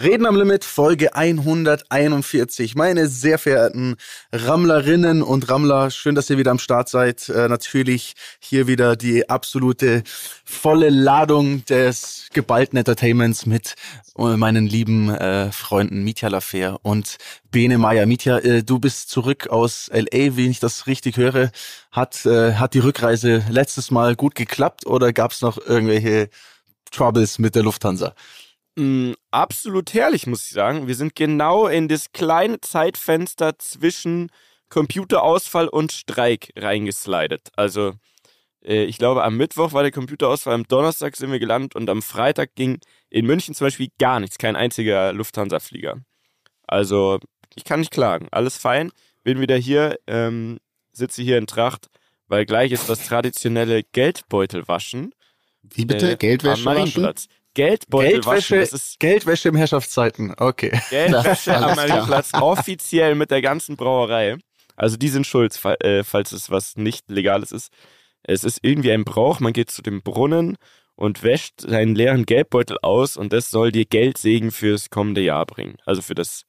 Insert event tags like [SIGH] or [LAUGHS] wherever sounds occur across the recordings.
Reden am Limit, Folge 141. Meine sehr verehrten Rammlerinnen und Rammler, schön, dass ihr wieder am Start seid. Äh, natürlich hier wieder die absolute volle Ladung des geballten Entertainments mit äh, meinen lieben äh, Freunden Mitya Lafer und Bene Meyer. Mitya, äh, du bist zurück aus L.A., wie ich das richtig höre. Hat, äh, hat die Rückreise letztes Mal gut geklappt oder gab es noch irgendwelche Troubles mit der Lufthansa? Mh, absolut herrlich, muss ich sagen. Wir sind genau in das kleine Zeitfenster zwischen Computerausfall und Streik reingeslidet. Also, äh, ich glaube, am Mittwoch war der Computerausfall, am Donnerstag sind wir gelandet und am Freitag ging in München zum Beispiel gar nichts, kein einziger Lufthansa-Flieger. Also, ich kann nicht klagen. Alles fein. Bin wieder hier, ähm, sitze hier in Tracht, weil gleich ist das traditionelle Geldbeutelwaschen. Wie bitte? Äh, Geldwäsche am waschen? Geldbeutel Geldwäsche, waschen. Das ist Geldwäsche im Herrschaftszeiten. Okay. [LAUGHS] Geldwäsche am. Marienplatz [LAUGHS] offiziell mit der ganzen Brauerei. Also die sind schuld, äh, falls es was nicht Legales ist. Es ist irgendwie ein Brauch, man geht zu dem Brunnen und wäscht seinen leeren Geldbeutel aus und das soll dir Geldsegen fürs kommende Jahr bringen. Also für das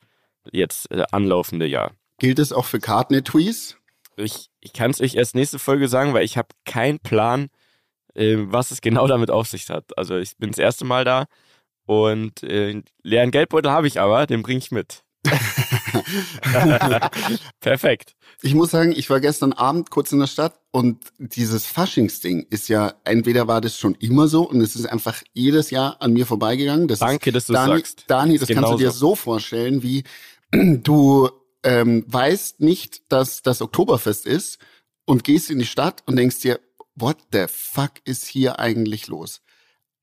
jetzt äh, anlaufende Jahr. Gilt es auch für Kartnet-Tweets? Ich, ich kann es euch erst nächste Folge sagen, weil ich habe keinen Plan, äh, was es genau damit auf sich hat. Also ich bin das erste Mal da und äh, leeren Geldbeutel habe ich aber, den bringe ich mit. [LAUGHS] Perfekt. Ich muss sagen, ich war gestern Abend kurz in der Stadt und dieses Faschingsding ist ja, entweder war das schon immer so und es ist einfach jedes Jahr an mir vorbeigegangen. Das Danke, dass du Dani, sagst. Dani, das kannst du dir genauso. so vorstellen, wie [CLEARS THROAT] du ähm, weißt nicht, dass das Oktoberfest ist und gehst in die Stadt und denkst dir, what the fuck ist hier eigentlich los?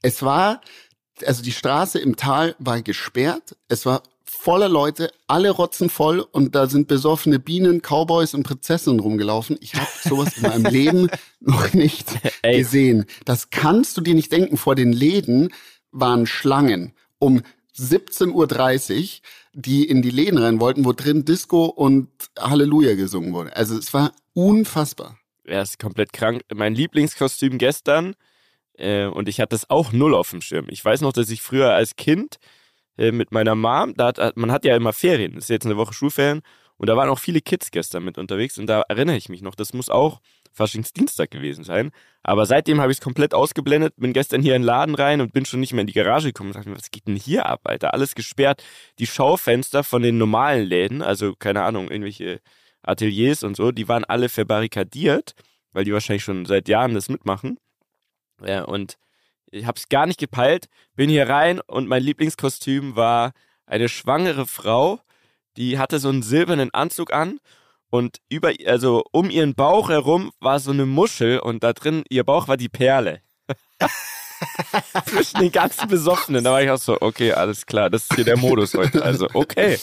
Es war, also die Straße im Tal war gesperrt, es war voller Leute, alle rotzen voll und da sind besoffene Bienen, Cowboys und Prinzessinnen rumgelaufen. Ich habe sowas in meinem Leben [LAUGHS] noch nicht Ey. gesehen. Das kannst du dir nicht denken. Vor den Läden waren Schlangen um 17.30 Uhr, die in die Läden rein wollten, wo drin Disco und Halleluja gesungen wurde. Also es war unfassbar. Er ist komplett krank. Mein Lieblingskostüm gestern äh, und ich hatte es auch null auf dem Schirm. Ich weiß noch, dass ich früher als Kind äh, mit meiner Mom, da hat, man hat ja immer Ferien, das ist jetzt eine Woche Schulferien und da waren auch viele Kids gestern mit unterwegs und da erinnere ich mich noch, das muss auch Faschingsdienstag gewesen sein. Aber seitdem habe ich es komplett ausgeblendet, bin gestern hier in den Laden rein und bin schon nicht mehr in die Garage gekommen und dachte mir, was geht denn hier ab, Alter? Alles gesperrt. Die Schaufenster von den normalen Läden, also keine Ahnung, irgendwelche Ateliers und so, die waren alle verbarrikadiert, weil die wahrscheinlich schon seit Jahren das mitmachen. Ja, und ich habe es gar nicht gepeilt, bin hier rein und mein Lieblingskostüm war eine schwangere Frau, die hatte so einen silbernen Anzug an und über, also um ihren Bauch herum war so eine Muschel und da drin, ihr Bauch war die Perle. [LAUGHS] Zwischen den ganzen Besoffenen. Da war ich auch so, okay, alles klar, das ist hier der Modus heute. Also, okay.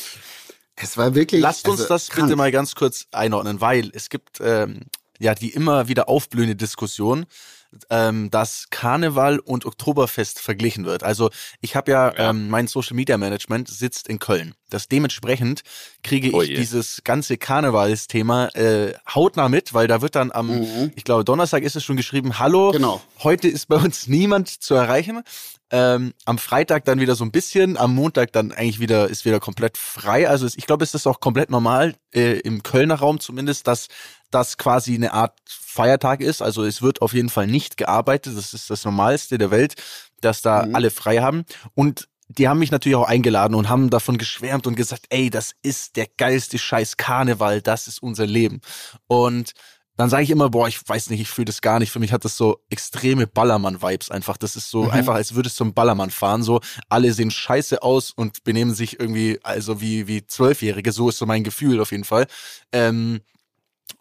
Es war wirklich. Lasst uns also, das krank. bitte mal ganz kurz einordnen, weil es gibt ähm, ja die immer wieder aufblühende Diskussion, ähm, dass Karneval und Oktoberfest verglichen wird. Also ich habe ja, Ja. Ähm, mein Social Media Management sitzt in Köln. Das dementsprechend kriege Oh ich je. dieses ganze Karnevalsthema äh, hautnah mit, weil da wird dann am, Mhm. ich glaube Donnerstag ist es schon geschrieben, hallo, Genau. heute ist bei uns niemand zu erreichen. Ähm, am Freitag dann wieder so ein bisschen, am Montag dann eigentlich wieder ist wieder komplett frei. Also ich glaube, es ist auch komplett normal äh, im Kölner Raum zumindest, dass das quasi eine Art Feiertag ist. Also es wird auf jeden Fall nicht gearbeitet. Das ist das Normalste der Welt, dass da Mhm. alle frei haben. Und die haben mich natürlich auch eingeladen und haben davon geschwärmt und gesagt, ey, das ist der geilste Scheiß Karneval, das ist unser Leben. Und dann sage ich immer, boah, ich weiß nicht, ich fühle das gar nicht. Für mich hat das so extreme Ballermann-Vibes einfach. Das ist so Mhm. einfach, als würdest du zum Ballermann fahren. So, alle sehen scheiße aus und benehmen sich irgendwie, also wie, wie Zwölfjährige. So ist so mein Gefühl auf jeden Fall. Ähm,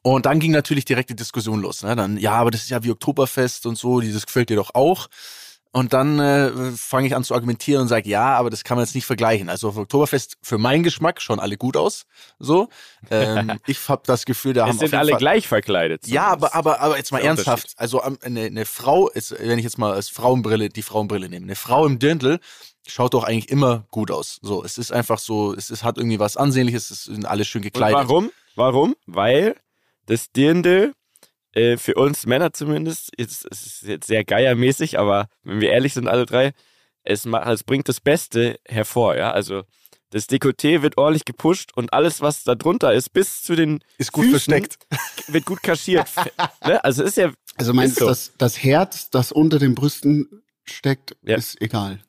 und dann ging natürlich direkt die Diskussion los. Ne? Dann, ja, aber das ist ja wie Oktoberfest und so, dieses gefällt dir doch auch. Und dann äh, fange ich an zu argumentieren und sage, ja, aber das kann man jetzt nicht vergleichen. Also auf Oktoberfest für meinen Geschmack schauen alle gut aus. So. Ähm, [LAUGHS] ich habe das Gefühl, da haben Es sind alle Fall, gleich verkleidet. ja, aber, aber, aber jetzt mal Der ernsthaft. Also am- eine, eine Frau ist, wenn ich jetzt mal als Frauenbrille, die Frauenbrille nehme, eine Frau im Dirndl schaut doch eigentlich immer gut aus. So, es ist einfach so, es ist, hat irgendwie was Ansehnliches, es sind alle schön Und gekleidet. warum? Warum? Weil das Dirndl äh, für uns Männer zumindest, jetzt, es ist jetzt sehr geiermäßig, aber wenn wir ehrlich sind, alle drei, es, es bringt das Beste hervor, ja. Also das Dekolleté wird ordentlich gepusht und alles, was da drunter ist, bis zu den ist gut Füßen, versteckt, [LAUGHS] wird gut kaschiert. ne? Also ist ja. Also meinst du, so. das, das Herz, das unter den Brüsten steckt, Ja. ist egal.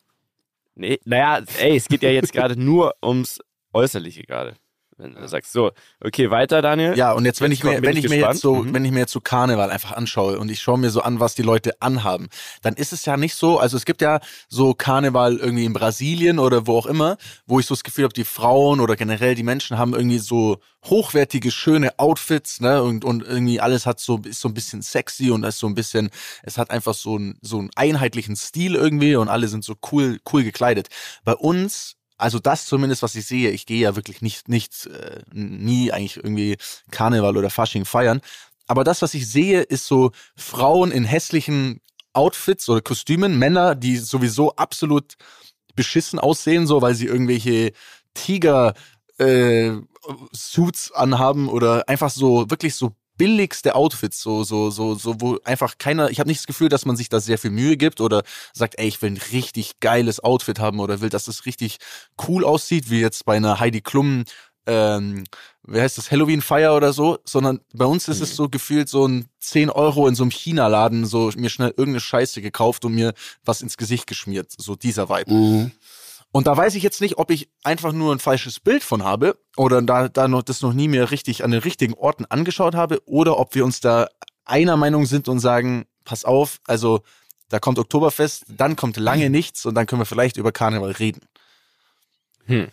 Nee, naja, ey, es geht ja jetzt gerade nur ums Äußerliche gerade. Wenn du sagst, so, okay, weiter, Daniel. Ja, und jetzt, wenn Jetzt ich mir, wenn ich ich mir jetzt so, Mhm. wenn ich mir jetzt so Karneval einfach anschaue und ich schaue mir so an, was die Leute anhaben, dann ist es ja nicht so, also es gibt ja so Karneval irgendwie in Brasilien oder wo auch immer, wo ich so das Gefühl habe, die Frauen oder generell die Menschen haben irgendwie so hochwertige, schöne Outfits, ne, und, und irgendwie alles hat so, ist so ein bisschen sexy und ist so ein bisschen, es hat einfach so einen, so einen einheitlichen Stil irgendwie und alle sind so cool, cool gekleidet. Bei uns also das zumindest, was ich sehe, ich gehe ja wirklich nicht, nicht äh, nie eigentlich irgendwie Karneval oder Fasching feiern. Aber das, was ich sehe, ist so Frauen in hässlichen Outfits oder Kostümen, Männer, die sowieso absolut beschissen aussehen, so weil sie irgendwelche Tiger äh, Suits anhaben oder einfach so wirklich so billigste Outfits, so so so so wo einfach keiner, ich habe nicht das Gefühl, dass man sich da sehr viel Mühe gibt oder sagt, ey, ich will ein richtig geiles Outfit haben oder will, dass es richtig cool aussieht, wie jetzt bei einer Heidi Klum ähm, wie heißt das, Halloween-Feier oder so, sondern bei uns ist es so gefühlt so ein 10 Euro in so einem China-Laden, so mir schnell irgendeine Scheiße gekauft und mir was ins Gesicht geschmiert, so dieser Vibe. Mhm. Und da weiß ich jetzt nicht, ob ich einfach nur ein falsches Bild von habe oder da, da noch das noch nie mehr richtig an den richtigen Orten angeschaut habe oder ob wir uns da einer Meinung sind und sagen, pass auf, also da kommt Oktoberfest, dann kommt lange nichts und dann können wir vielleicht über Karneval reden. Hm.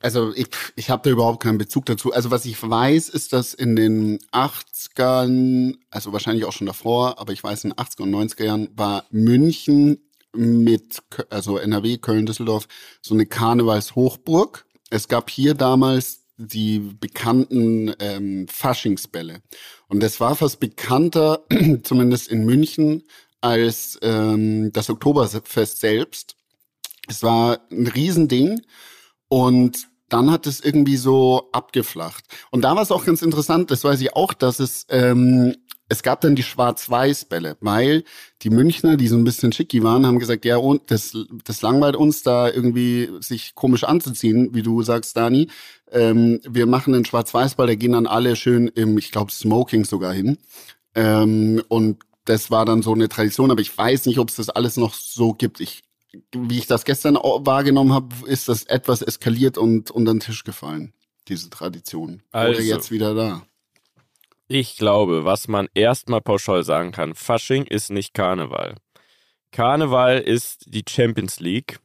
Also ich, ich habe da überhaupt keinen Bezug dazu. Also was ich weiß, ist, dass in den 80ern, also wahrscheinlich auch schon davor, aber ich weiß, in den 80er und 90er Jahren war München mit, also NRW, Köln, Düsseldorf, so eine Karnevalshochburg. Es gab hier damals die bekannten ähm, Faschingsbälle. Und das war fast bekannter, [CLEARS THROAT] zumindest in München, als ähm, das Oktoberfest selbst. Es war ein Riesending. Und dann hat es irgendwie so abgeflacht. Und da war es auch ganz interessant, das weiß ich auch, dass es, ähm, es gab dann die Schwarz-Weiß-Bälle, weil die Münchner, die so ein bisschen schicki waren, haben gesagt, ja, und das, das langweilt uns da irgendwie sich komisch anzuziehen, wie du sagst, Dani. Ähm, wir machen einen Schwarz-Weiß-Ball, da gehen dann alle schön im, ich glaube, Smoking sogar hin. Ähm, und das war dann so eine Tradition, aber ich weiß nicht, ob es das alles noch so gibt. Ich wie ich das gestern wahrgenommen habe, ist das etwas eskaliert und unter den Tisch gefallen, diese Tradition. Also. Oder jetzt wieder da. Ich glaube, was man erstmal pauschal sagen kann, Fasching ist nicht Karneval. Karneval ist die Champions League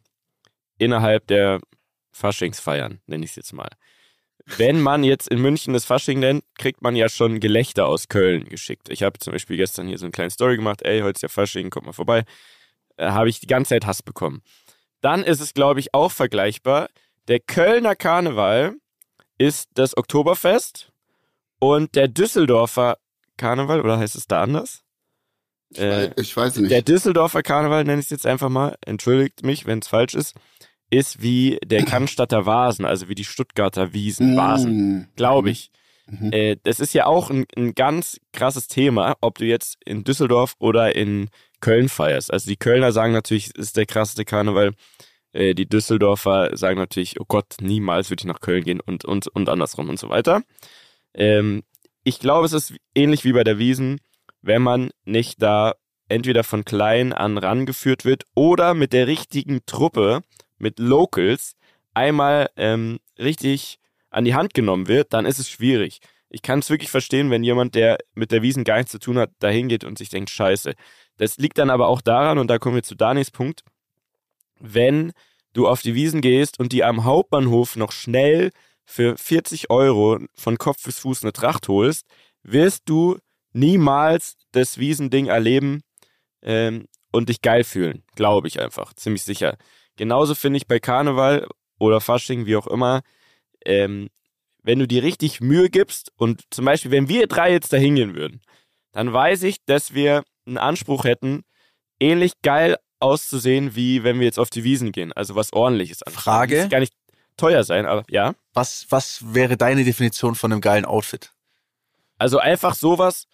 innerhalb der Faschingsfeiern, nenne ich es jetzt mal. Wenn man jetzt in München das Fasching nennt, kriegt man ja schon Gelächter aus Köln geschickt. Ich habe zum Beispiel gestern hier so eine kleine Story gemacht, ey, heute ist ja Fasching, kommt mal vorbei. Äh, habe ich die ganze Zeit Hass bekommen. Dann ist es, glaube ich, auch vergleichbar. Der Kölner Karneval ist das Oktoberfest und der Düsseldorfer Karneval, oder heißt es da anders? Äh, ich weiß nicht. der Düsseldorfer Karneval, nenne ich es jetzt einfach mal, entschuldigt mich, wenn es falsch ist, ist wie der [CLEARS THROAT] Cannstatter Vasen, also wie die Stuttgarter Wiesen, Vasen, Mm. glaube ich. Mhm. Äh, das ist ja auch ein, ein ganz krasses Thema, ob du jetzt in Düsseldorf oder in Köln feierst. Also die Kölner sagen natürlich, es ist der krasseste Karneval. Äh, die Düsseldorfer sagen natürlich, oh Gott, niemals würde ich nach Köln gehen und, und, und andersrum und so weiter. Ähm, ich glaube, es ist ähnlich wie bei der Wiesen, wenn man nicht da entweder von klein an rangeführt wird oder mit der richtigen Truppe, mit Locals, einmal ähm, richtig an die Hand genommen wird, dann ist es schwierig. Ich kann es wirklich verstehen, wenn jemand, der mit der Wiesen gar nichts zu tun hat, da hingeht und sich denkt, scheiße. Das liegt dann aber auch daran, und da kommen wir zu Danis Punkt, wenn du auf die Wiesen gehst und die am Hauptbahnhof noch schnell für 40 Euro von Kopf bis Fuß eine Tracht holst, wirst du niemals das Wiesending erleben ähm, und dich geil fühlen. Glaube ich einfach, ziemlich sicher. Genauso finde ich bei Karneval oder Fasching, wie auch immer, ähm, wenn du dir richtig Mühe gibst und zum Beispiel, wenn wir drei jetzt da hingehen würden, dann weiß ich, dass wir einen Anspruch hätten, ähnlich geil auszusehen, wie wenn wir jetzt auf die Wiesen gehen. Also was ordentliches an. Frage? Gar nicht teuer sein, aber ja. Was, was wäre deine Definition von einem geilen Outfit? Also einfach sowas,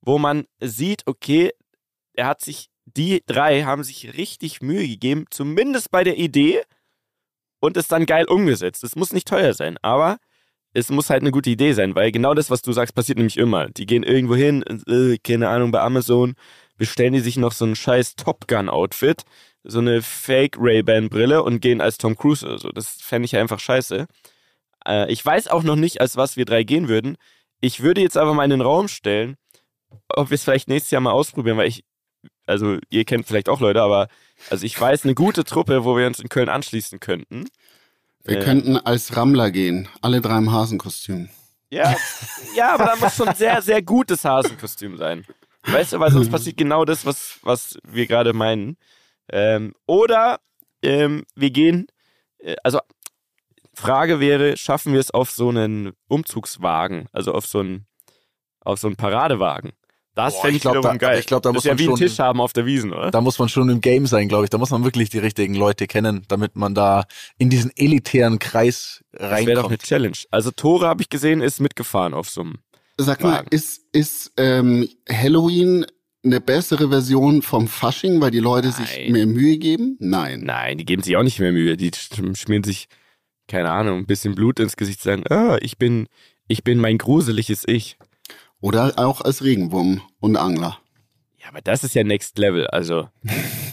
wo man sieht, okay, er hat sich die drei haben sich richtig Mühe gegeben, zumindest bei der Idee und es dann geil umgesetzt. Es muss nicht teuer sein, aber es muss halt eine gute Idee sein, weil genau das, was du sagst, passiert nämlich immer. Die gehen irgendwo hin, äh, keine Ahnung, bei Amazon, bestellen die sich noch so ein scheiß Top Gun-Outfit, so eine Fake Ray-Ban-Brille und gehen als Tom Cruise oder so. Das fände ich einfach scheiße. Äh, ich weiß auch noch nicht, als was wir drei gehen würden. Ich würde jetzt aber mal in den Raum stellen, ob wir es vielleicht nächstes Jahr mal ausprobieren, weil ich, also ihr kennt vielleicht auch Leute, aber also ich weiß eine gute Truppe, wo wir uns in Köln anschließen könnten. Wir Äh. könnten als Rammler gehen, alle drei im Hasenkostüm. Ja, ja, aber da muss schon ein sehr, sehr gutes Hasenkostüm sein. Weißt du, weil sonst [LAUGHS] passiert genau das, was, was wir gerade meinen. Ähm, oder ähm, wir gehen, äh, also Frage wäre, schaffen wir es auf so einen Umzugswagen, also auf so einen, auf so einen Paradewagen? Das Boah, fände ich ich, glaub, wiederum da- geil. ich glaub, da das muss ist ja man wie ein schon- Tisch haben auf der Wiesen, oder? Da muss man schon im Game sein, glaube ich. Da muss man wirklich die richtigen Leute kennen, damit man da in diesen elitären Kreis Das wäre doch eine reinkommt. Challenge. Also Tore habe ich gesehen, ist mitgefahren auf so einem. Sag mal, Wagen. ist, ist ähm, Halloween eine bessere Version vom Fasching, weil die Leute sich Nein. mehr Mühe geben? Nein. Nein, die geben sich auch nicht mehr Mühe. Die sch- schmieren sich, keine Ahnung, ein bisschen Blut ins Gesicht, sagen, ah, ich bin, ich bin mein gruseliges Ich. Oder auch als Regenwurm und Angler. Ja, aber das ist ja Next Level. Also,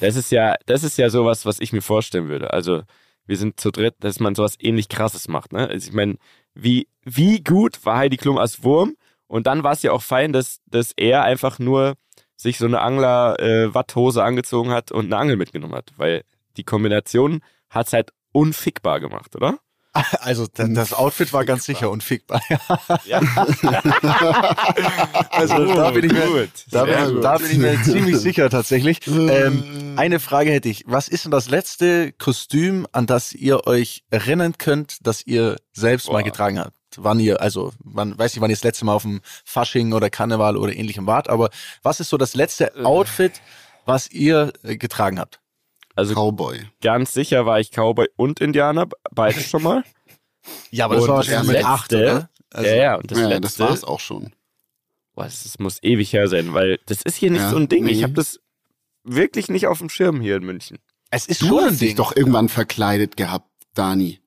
das ist ja, das ist ja sowas, was ich mir vorstellen würde. Also, wir sind zu dritt, dass man sowas ähnlich krasses macht, ne? Also, ich meine, wie, wie gut war Heidi Klum als Wurm? Und dann war es ja auch fein, dass, dass er einfach nur sich so eine Angler-Watthose angezogen hat und eine Angel mitgenommen hat. Weil die Kombination hat's halt unfickbar gemacht, oder? [LAUGHS] Also da- das Outfit war ganz sicher unfickbar. [LAUGHS] Ja. [LAUGHS] Also da bin ich mir, Gut. da bin, gut. da bin ich mir ziemlich sicher tatsächlich. Ähm, eine Frage hätte ich. Was ist denn das letzte Kostüm, an das ihr euch erinnern könnt, das ihr selbst mal Boah. getragen habt? Wann ihr, also, wann, weiß nicht, wann ihr das letzte Mal auf dem Fasching oder Karneval oder ähnlichem wart, aber was ist so das letzte Äh. Outfit, was ihr äh, getragen habt? Also Cowboy. ganz sicher war ich Cowboy und Indianer, beides schon mal. [LAUGHS] Ja, aber das Und war das wahrscheinlich mit letzte- acht, oder? Also, ja, ja, und das ja, letzte, das war's auch schon. Boah, das, das muss ewig her sein, weil das ist hier nicht Ja, so ein Ding. Ich nee. habe das wirklich nicht auf dem Schirm hier in München. Es ist Du schon ein hast dich Ding. doch irgendwann verkleidet gehabt, Dani.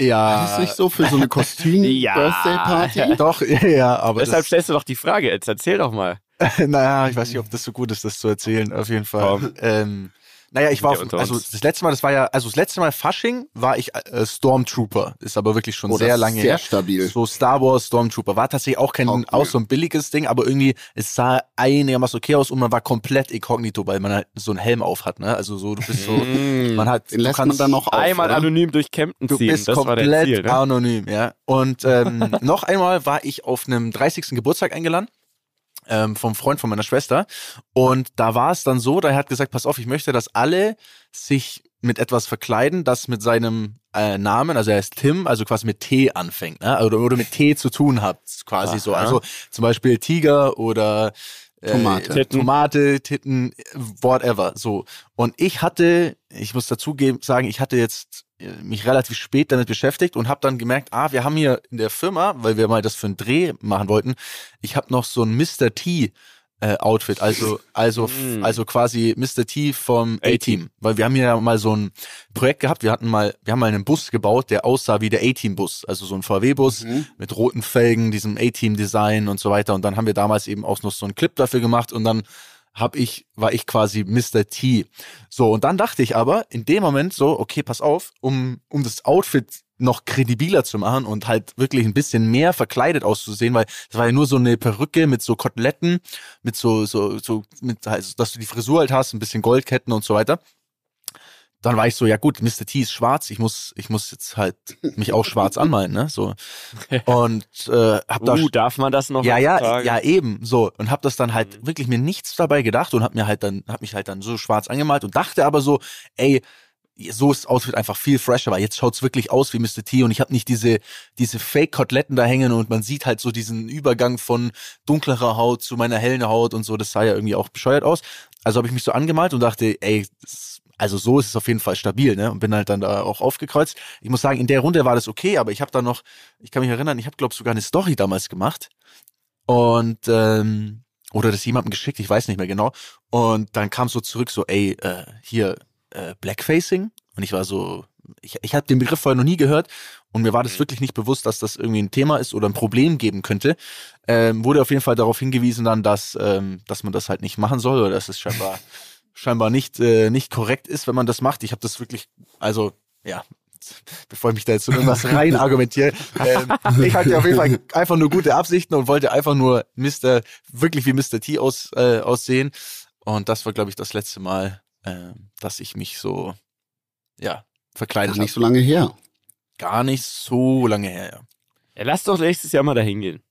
Ja. Ist nicht so für so eine [LAUGHS] Ja. Kostüm-Birthday-Party? Doch, ja, aber Deshalb das, stellst du doch die Frage, jetzt erzähl doch mal. [LAUGHS] naja, ich weiß nicht, ob das so gut ist, das zu erzählen, auf jeden Fall. Komm. Ähm, naja, ich war, auf, also das letzte Mal, das war ja, also das letzte Mal Fasching war ich äh, Stormtrooper, ist aber wirklich schon Oh, sehr lange sehr her. stabil. So Star Wars Stormtrooper war tatsächlich auch kein, Taugt auch so ein billiges Ding, aber irgendwie, es sah einigermaßen okay aus und man war komplett inkognito, weil man halt so einen Helm auf hat, ne? Also so, du bist so, man hat, Den du lässt man kannst- dann noch auf, Einmal oder? anonym durch Kempten Du ziehen, bist das komplett Ziel, ne? anonym, ja. Und ähm, [LAUGHS] noch einmal war ich auf einem 30. Geburtstag eingeladen ähm, vom Freund von meiner Schwester. Und da war es dann so, da hat gesagt, pass auf, ich möchte, dass alle sich mit etwas verkleiden, das mit seinem äh, Namen, also er ist Tim, also quasi mit T anfängt, ne? oder, oder mit T zu tun hat, quasi so. Aha. Also zum Beispiel Tiger oder äh, Tomate. Titten. Tomate, Titten, whatever. So. Und ich hatte, ich muss dazu sagen, ich hatte jetzt äh, mich relativ spät damit beschäftigt und habe dann gemerkt, ah, wir haben hier in der Firma, weil wir mal das für einen Dreh machen wollten, ich habe noch so ein Mr. T äh, Outfit, also also Mm. also quasi Mr. T vom A-Team. Weil wir haben hier ja mal so ein Projekt gehabt, wir hatten mal wir haben mal einen Bus gebaut, der aussah wie der A-Team Bus, also so ein VW Bus Mhm. mit roten Felgen, diesem A-Team Design und so weiter und dann haben wir damals eben auch noch so einen Clip dafür gemacht und dann hab ich, war ich quasi Mr. T. So, und dann dachte ich aber in dem Moment so, okay, pass auf, um, um das Outfit noch kredibiler zu machen und halt wirklich ein bisschen mehr verkleidet auszusehen, weil das war ja nur so eine Perücke mit so Koteletten, mit so, so, so, mit, also, dass du die Frisur halt hast, ein bisschen Goldketten und so weiter. Dann war ich so, ja gut, Mr. T ist schwarz, ich muss, ich muss jetzt halt mich auch schwarz anmalen, ne, so. [LAUGHS] Und, äh, hab da Uh, darf man das noch ja, ja, heutzutage? ja, eben, so. Und hab das dann halt Mhm. wirklich mir nichts dabei gedacht und hab mir halt dann, hab mich halt dann so schwarz angemalt und dachte aber so, ey, so ist Outfit einfach viel fresher, weil jetzt schaut's wirklich aus wie Mr. T und ich habe nicht diese, diese Fake-Koteletten da hängen und man sieht halt so diesen Übergang von dunklerer Haut zu meiner hellen Haut und so, das sah ja irgendwie auch bescheuert aus. Also habe ich mich so angemalt und dachte, ey, also so ist es auf jeden Fall stabil, ne? Und bin halt dann da auch aufgekreuzt. Ich muss sagen, in der Runde war das okay, aber ich habe da noch, ich kann mich erinnern, ich habe glaube sogar eine Story damals gemacht und ähm, oder das jemandem geschickt, ich weiß nicht mehr genau. Und dann kam so zurück so, ey, äh, hier äh, Blackfacing. Und ich war so, ich, ich habe den Begriff vorher noch nie gehört und mir war das wirklich nicht bewusst, dass das irgendwie ein Thema ist oder ein Problem geben könnte. Ähm, wurde auf jeden Fall darauf hingewiesen dann, dass, ähm, dass man das halt nicht machen soll oder dass es scheinbar, [LAUGHS] scheinbar nicht, äh, nicht korrekt ist, wenn man das macht. Ich habe das wirklich, also ja, [LAUGHS] bevor ich mich da jetzt so irgendwas rein [LAUGHS] argumentiere. Ähm, ich hatte auf jeden Fall einfach nur gute Absichten und wollte einfach nur Mr. wirklich wie Mr. T aus, äh, aussehen. Und das war, glaube ich, das letzte Mal, äh, dass ich mich so, ja, verkleidet habe. Nicht so lange her. Gar nicht so lange her, ja. Ja, lass doch nächstes Jahr mal dahin gehen.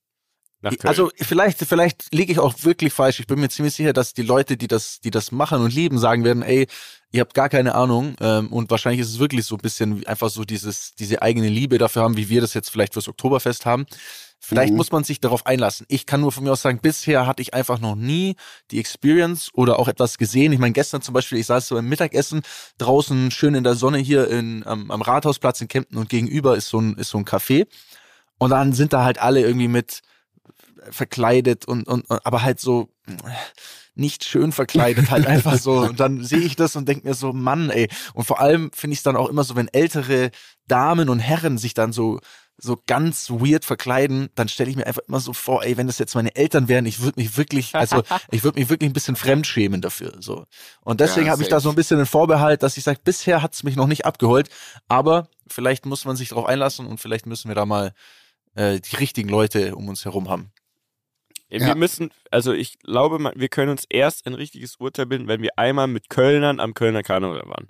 Also vielleicht, vielleicht liege ich auch wirklich falsch. Ich bin mir ziemlich sicher, dass die Leute, die das, die das machen und lieben, sagen werden, ey, ihr habt gar keine Ahnung. Ähm, und wahrscheinlich ist es wirklich so ein bisschen einfach so dieses, diese eigene Liebe dafür haben, wie wir das jetzt vielleicht fürs Oktoberfest haben. Vielleicht mhm. muss man sich darauf einlassen. Ich kann nur von mir aus sagen, bisher hatte ich einfach noch nie die Experience oder auch etwas gesehen. Ich meine, gestern zum Beispiel, ich saß so im Mittagessen draußen schön in der Sonne hier in, am, am Rathausplatz in Kempten und gegenüber ist so ein, ist so ein Café. Und dann sind da halt alle irgendwie mit verkleidet und, und, aber halt so nicht schön verkleidet, halt [LAUGHS] einfach so. Und dann sehe ich das und denke mir so, Mann, ey. Und vor allem finde ich es dann auch immer so, wenn ältere Damen und Herren sich dann so so ganz weird verkleiden, dann stelle ich mir einfach immer so vor, ey, wenn das jetzt meine Eltern wären, ich würde mich wirklich, also [LAUGHS] ich würde mich wirklich ein bisschen fremdschämen dafür. So. Und deswegen ja, habe ich da so ein bisschen einen Vorbehalt, dass ich sage, bisher hat es mich noch nicht abgeholt, aber vielleicht muss man sich darauf einlassen und vielleicht müssen wir da mal äh, die richtigen Leute um uns herum haben. Ja. Wir müssen, also ich glaube, wir können uns erst ein richtiges Urteil bilden, wenn wir einmal mit Kölnern am Kölner Karneval waren.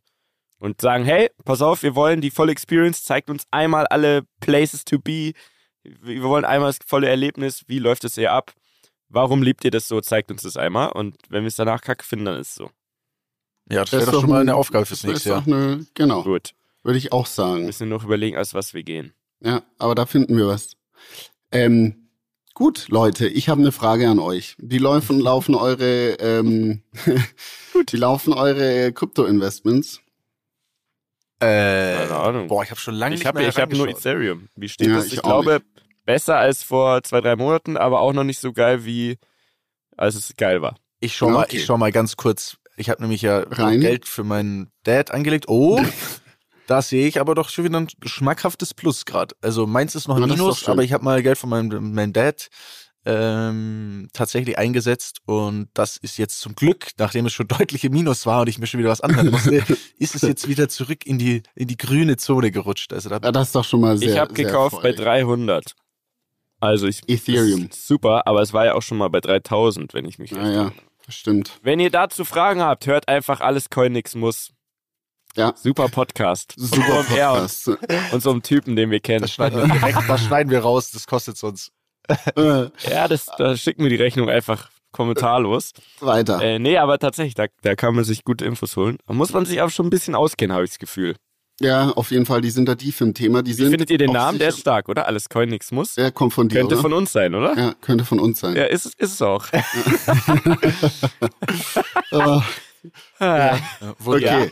Und sagen, hey, pass auf, wir wollen die volle Experience, zeigt uns einmal alle Places to be. Wir wollen einmal das volle Erlebnis. Wie läuft es hier ab? Warum liebt ihr das so? Zeigt uns das einmal. Und wenn wir es danach kacke finden, dann ist es so. Ja, das, das wäre doch schon mal eine Aufgabe fürs nächste Jahr. Eine, genau. Gut. Würde ich auch sagen. Wir müssen noch überlegen, als was wir gehen. Ja, aber da finden wir was. Ähm, Gut, Leute, ich habe eine Frage an euch. Wie laufen, laufen eure, ähm, Gut. [LAUGHS] wie laufen eure Krypto-Investments? Äh, Keine Ahnung. Boah, ich habe schon lange ich nicht hab, mehr Ich habe nur Ethereum. Wie steht ja, das? Ich, ich glaube, nicht. besser als vor zwei, drei Monaten, aber auch noch nicht so geil, wie als es geil war. Ich schau, ja, mal, ich schau mal ganz kurz. Ich habe nämlich ja Geld für meinen Dad angelegt. Oh, [LAUGHS] Da sehe ich aber doch schon wieder ein schmackhaftes Plus gerade. Also meins ist noch ein Minus, aber ich habe mal Geld von meinem, meinem Dad ähm, tatsächlich eingesetzt und das ist jetzt zum Glück, nachdem es schon [LAUGHS] deutlich im Minus war und ich mir schon wieder was anhören musste, [LAUGHS] ist es jetzt wieder zurück in die in die grüne Zone gerutscht. Also da, ja, das ist doch schon mal sehr. Ich habe gekauft freudig. bei 300. Also ich Ethereum. Super, aber es war ja auch schon mal bei 3000, wenn ich mich recht ja, ja, stimmt. Wenn ihr dazu Fragen habt, hört einfach alles Coinix muss. Ja. Super Podcast. Super Podcast. Und so einem Typen, den wir kennen. Das schneiden wir, direkt, das schneiden wir raus, das kostet uns. [LAUGHS] ja, das, da schicken wir die Rechnung einfach kommentarlos. Weiter. Äh, nee, aber tatsächlich, da, da kann man sich gute Infos holen. Da muss man sich auch schon ein bisschen auskennen, habe ich das Gefühl. Ja, auf jeden Fall, die sind da tief im Thema. Die sind findet ihr den Namen? Der ist stark, oder? Alles Coin, nix muss. Der kommt von dir, Könnte oder? von uns sein, oder? Ja, könnte von uns sein. Ja, ist, ist es auch. Ja. [LAUGHS] ja. Okay.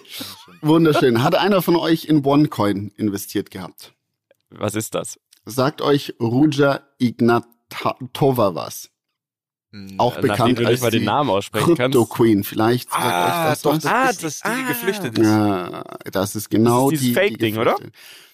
Wunderschön. Hat einer von euch in OneCoin investiert gehabt? Was ist das? Sagt euch Ruja Ignatova was? Hm, Auch bekannt als die Namen aussprechen Crypto Queen. Vielleicht sagt ah, euch das doch, was? Das ah, ist, das die, die ah. geflüchtet ist. Ja, das ist genau das ist die. Fake-Ding, oder?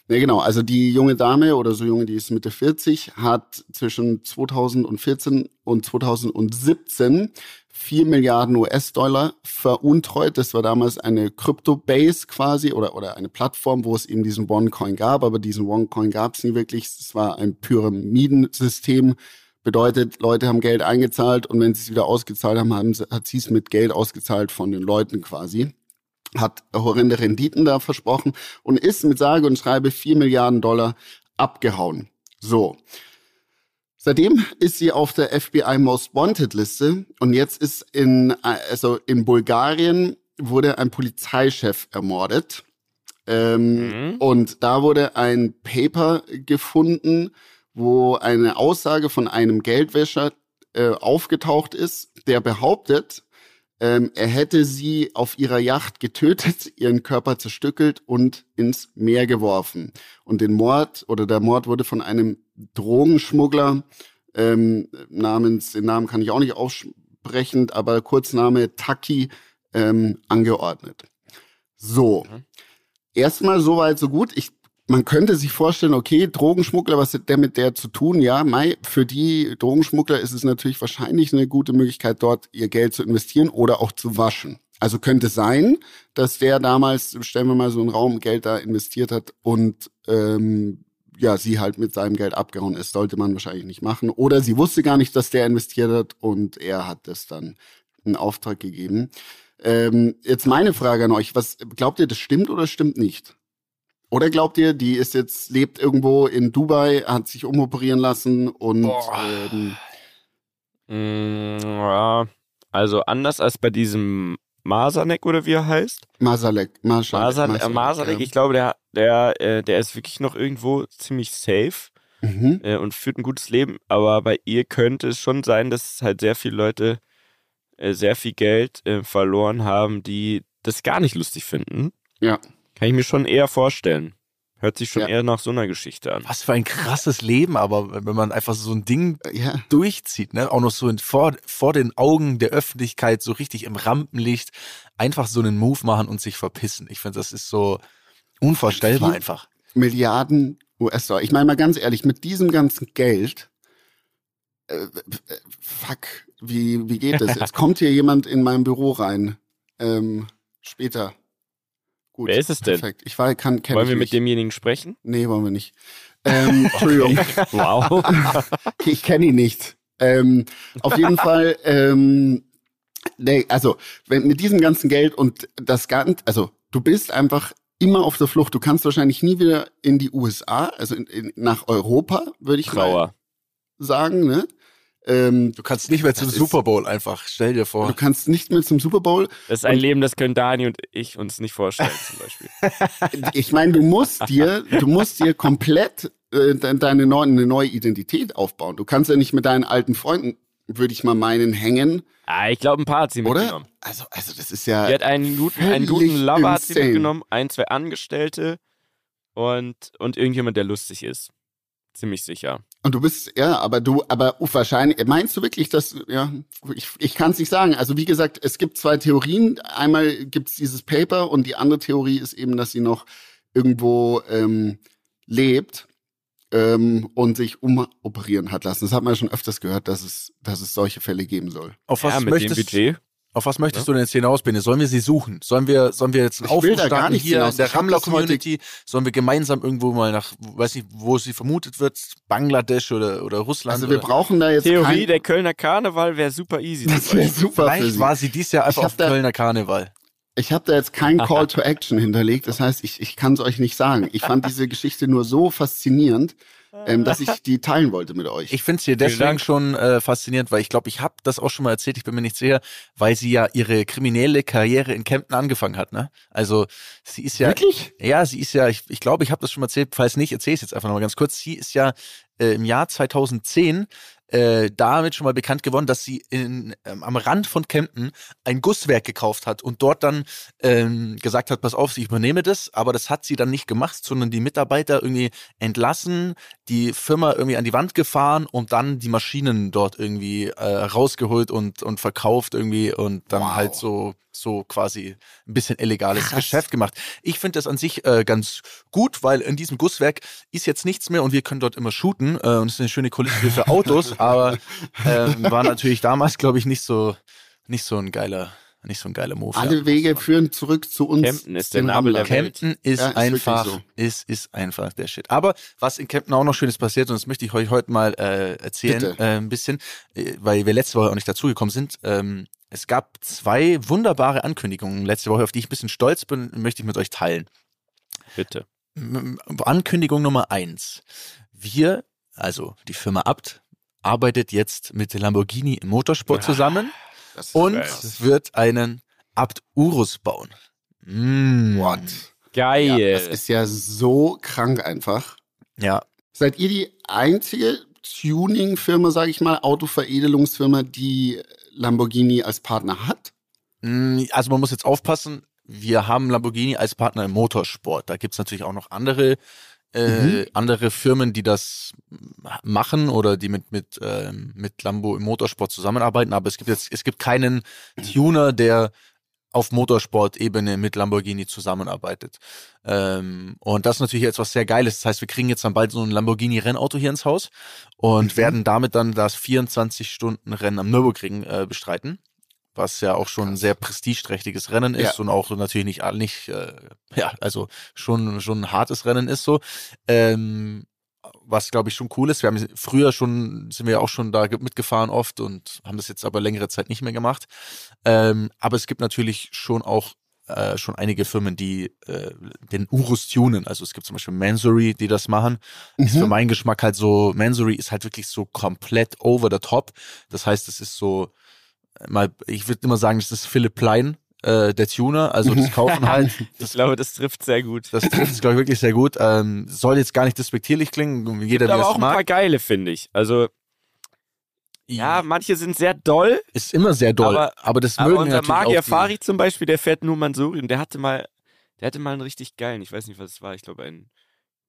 Ja, genau. Also die junge Dame oder so junge, die ist Mitte 40, hat zwischen 2014 und 2017 4 Milliarden US-Dollar veruntreut. Das war damals eine Crypto-Base quasi oder, oder eine Plattform, wo es eben diesen OneCoin gab, aber diesen OneCoin gab es nie wirklich. Es war ein Pyramidensystem. Bedeutet, Leute haben Geld eingezahlt und wenn sie es wieder ausgezahlt haben, haben hat sie es mit Geld ausgezahlt von den Leuten quasi. Hat horrende Renditen da versprochen und ist mit sage und schreibe 4 Milliarden Dollar abgehauen. So. Seitdem ist sie auf der FBI Most Wanted Liste und jetzt ist in, also in Bulgarien wurde ein Polizeichef ermordet. Ähm, mhm. Und da wurde ein Paper gefunden, wo eine Aussage von einem Geldwäscher äh, aufgetaucht ist, der behauptet, ähm, er hätte sie auf ihrer Yacht getötet, [LAUGHS] ihren Körper zerstückelt und ins Meer geworfen. Und den Mord oder der Mord wurde von einem Drogenschmuggler ähm, namens, den Namen kann ich auch nicht dementsprechend aber Kurzname Taki ähm, angeordnet. So, Mhm. erstmal soweit so gut. Ich, man könnte sich vorstellen, okay, Drogenschmuggler, was hat der mit der zu tun? Ja, Mai, für die Drogenschmuggler ist es natürlich wahrscheinlich eine gute Möglichkeit, dort ihr Geld zu investieren oder auch zu waschen. Also könnte sein, dass der damals, stellen wir mal so einen Raum Geld da investiert hat und ähm, ja, sie halt mit seinem Geld abgehauen ist, sollte man wahrscheinlich nicht machen. Oder sie wusste gar nicht, dass der investiert hat und er hat das dann in Auftrag gegeben. Ähm, jetzt meine Frage an euch, was glaubt ihr, das stimmt oder stimmt nicht? Oder glaubt ihr, die ist jetzt, lebt irgendwo in Dubai, hat sich umoperieren lassen und ähm, Mm, ja, also anders als bei diesem Masanek oder wie er heißt. Masalek, Masalek, Masan, äh, Masanek, ich glaube, der, der, äh, der ist wirklich noch irgendwo ziemlich safe Mhm. äh, und führt ein gutes Leben. Aber bei ihr könnte es schon sein, dass halt sehr viele Leute sehr viel Geld verloren haben, die das gar nicht lustig finden. Ja. Kann ich mir schon eher vorstellen. Hört sich schon Ja. eher nach so einer Geschichte an. Was für ein krasses Leben, aber wenn man einfach so ein Ding Ja, durchzieht, ne? auch noch so in, vor, vor den Augen der Öffentlichkeit, so richtig im Rampenlicht, einfach so einen Move machen und sich verpissen. Ich finde, das ist so unvorstellbar Viel- einfach. Milliarden US-Dollar. Ich meine mal ganz ehrlich, mit diesem ganzen Geld, äh, fuck, wie, wie geht das? [LAUGHS] Jetzt kommt hier jemand in mein Büro rein. Ähm, später. Gut. Wer ist es denn? Perfekt. Ich war, kann, Wollen wir mit nicht. demjenigen sprechen? Nee, wollen wir nicht. Ähm, [LAUGHS] Entschuldigung. Wow. [LAUGHS] Ich kenne ihn nicht. Ähm, auf jeden Fall, ähm, nee, also wenn, mit diesem ganzen Geld und das Ganze, also du bist einfach immer auf der Flucht. Du kannst wahrscheinlich nie wieder in die USA, also in, in, nach Europa, würde ich Trauer. sagen. Ne? Ähm, Du kannst nicht mehr zum Super Bowl einfach. Stell dir du vor. kannst nicht mehr zum Super Bowl. Das ist ein Leben, das können Dani und ich uns nicht vorstellen, zum Beispiel. [LAUGHS] [LAUGHS] Ich meine, du musst dir, du musst dir komplett äh, de- deine neue, eine neue Identität aufbauen. Du kannst ja nicht mit deinen alten Freunden, würde ich mal meinen, hängen, Ah, ich glaube, ein paar hat sie oder? mitgenommen. Also, also das ist ja. Die hat einen guten, einen guten Lover hat sie mitgenommen, ein, zwei Angestellte und, und irgendjemand, der lustig ist. Ziemlich sicher. Und du bist, ja, aber du, aber wahrscheinlich, meinst du wirklich, dass, ja, ich, ich kann es nicht sagen. Also wie gesagt, es gibt zwei Theorien. Einmal gibt es dieses Paper und die andere Theorie ist eben, dass sie noch irgendwo ähm, lebt ähm, und sich umoperieren hat lassen. Das hat man ja schon öfters gehört, dass es, dass es solche Fälle geben soll. Auf was ja, mit möchtest, dem Budget. Auf was möchtest du denn jetzt hinaus, Bene? Sollen wir sie suchen? Sollen wir, sollen wir jetzt einen Ich Aufruf starten hier hinaus. in der Ich Rammler-Community? Sollen wir gemeinsam irgendwo mal nach, weiß nicht, wo sie vermutet wird, Bangladesch oder, oder Russland? Also wir oder? brauchen da jetzt Theorie, kein, der Kölner Karneval wäre super easy. das wäre super für Vielleicht sie. war sie dies Jahr einfach Ich auf da- Kölner Karneval. Ich habe da jetzt kein [LAUGHS] Call to Action hinterlegt. Das heißt, ich, ich kann es euch nicht sagen. Ich fand diese Geschichte nur so faszinierend, ähm, dass ich die teilen wollte mit euch. Ich finde es hier deswegen schon äh, faszinierend, weil ich glaube, ich habe das auch schon mal erzählt, ich bin mir nicht sicher, weil sie ja ihre kriminelle Karriere in Kempten angefangen hat, ne? Also sie ist ja Wirklich? Ja, sie ist ja, ich, ich glaube, ich habe das schon mal erzählt, falls nicht, erzähle ich jetzt einfach nochmal ganz kurz. Sie ist ja äh, im Jahr 2010 äh, damit schon mal bekannt geworden, dass sie in, ähm, am Rand von Kempten ein Gusswerk gekauft hat und dort dann ähm, gesagt hat, pass auf, ich übernehme das, aber das hat sie dann nicht gemacht, sondern die Mitarbeiter irgendwie entlassen, die Firma irgendwie an die Wand gefahren und dann die Maschinen dort irgendwie äh, rausgeholt und, und verkauft irgendwie und dann Wow. halt so so quasi ein bisschen illegales Krass. Geschäft gemacht. Ich finde das an sich äh, ganz gut, weil in diesem Gusswerk ist jetzt nichts mehr und wir können dort immer shooten äh, und es ist eine schöne Kulisse für Autos, [LAUGHS] aber ähm, war natürlich damals, glaube ich, nicht so nicht so ein geiler nicht so ein geiler Move. Alle ja. Wege führen zurück zu uns. Kempten ist der Nabel der. Welt. Kempten ist, Ja, ist einfach, wirklich ist, ist einfach der Shit. Aber was in Kempten auch noch Schönes passiert, und das möchte ich euch heute mal äh, erzählen, äh, ein bisschen, äh, weil wir letzte Woche auch nicht dazugekommen sind. Ähm, es gab zwei wunderbare Ankündigungen letzte Woche, auf die ich ein bisschen stolz bin, möchte ich mit euch teilen. Bitte. Ankündigung Nummer eins. Wir, also die Firma Abt, arbeitet jetzt mit Lamborghini im Motorsport zusammen Das ist und krass. wird einen Abt Urus bauen. Mm. What? Geil. Ja, das ist ja so krank einfach. Ja, Seid ihr die einzige Tuning-Firma, sage ich mal, Autoveredelungsfirma, die Lamborghini als Partner hat? Mm, Also man muss jetzt aufpassen, wir haben Lamborghini als Partner im Motorsport. Da gibt's natürlich auch noch andere, äh, Mhm. andere Firmen, die das machen oder die mit mit ähm, mit Lambo im Motorsport zusammenarbeiten, aber es gibt jetzt es gibt keinen Tuner, der auf Motorsport-Ebene mit Lamborghini zusammenarbeitet. Ähm, und das ist natürlich etwas sehr Geiles. Das heißt, wir kriegen jetzt dann bald so ein Lamborghini-Rennauto hier ins Haus und mhm. werden damit dann das 24-Stunden-Rennen am Nürburgring äh, bestreiten was ja auch schon ein sehr prestigeträchtiges Rennen ist ja. und auch natürlich nicht, nicht äh, ja, also schon, schon ein hartes Rennen ist so. Ähm, was glaube ich schon cool ist. Wir haben früher schon, sind wir auch schon da mitgefahren oft und haben das jetzt aber längere Zeit nicht mehr gemacht. Ähm, aber es gibt natürlich schon auch äh, schon einige Firmen, die äh, den Urus tunen. Also es gibt zum Beispiel Mansory, die das machen. Mhm. Ist für meinen Geschmack halt so, Mansory ist halt wirklich so komplett over the top. Das heißt, es ist so, mal, ich würde immer sagen, das ist Philipp Plein äh, der Tuner, also das [LAUGHS] Kaufen halt. Ich glaube, das trifft sehr gut. Das trifft, glaube ich, wirklich sehr gut. Ähm, soll jetzt gar nicht despektierlich klingen, jeder, der aber auch mag. ein paar geile, finde ich. Also ja, manche sind sehr doll. Ist immer sehr doll, aber, aber das mögen aber unser Magier Fari zum Beispiel, der fährt nur Mansuri und der hatte mal, der hatte mal einen richtig geilen, ich weiß nicht, was es war, ich glaube ein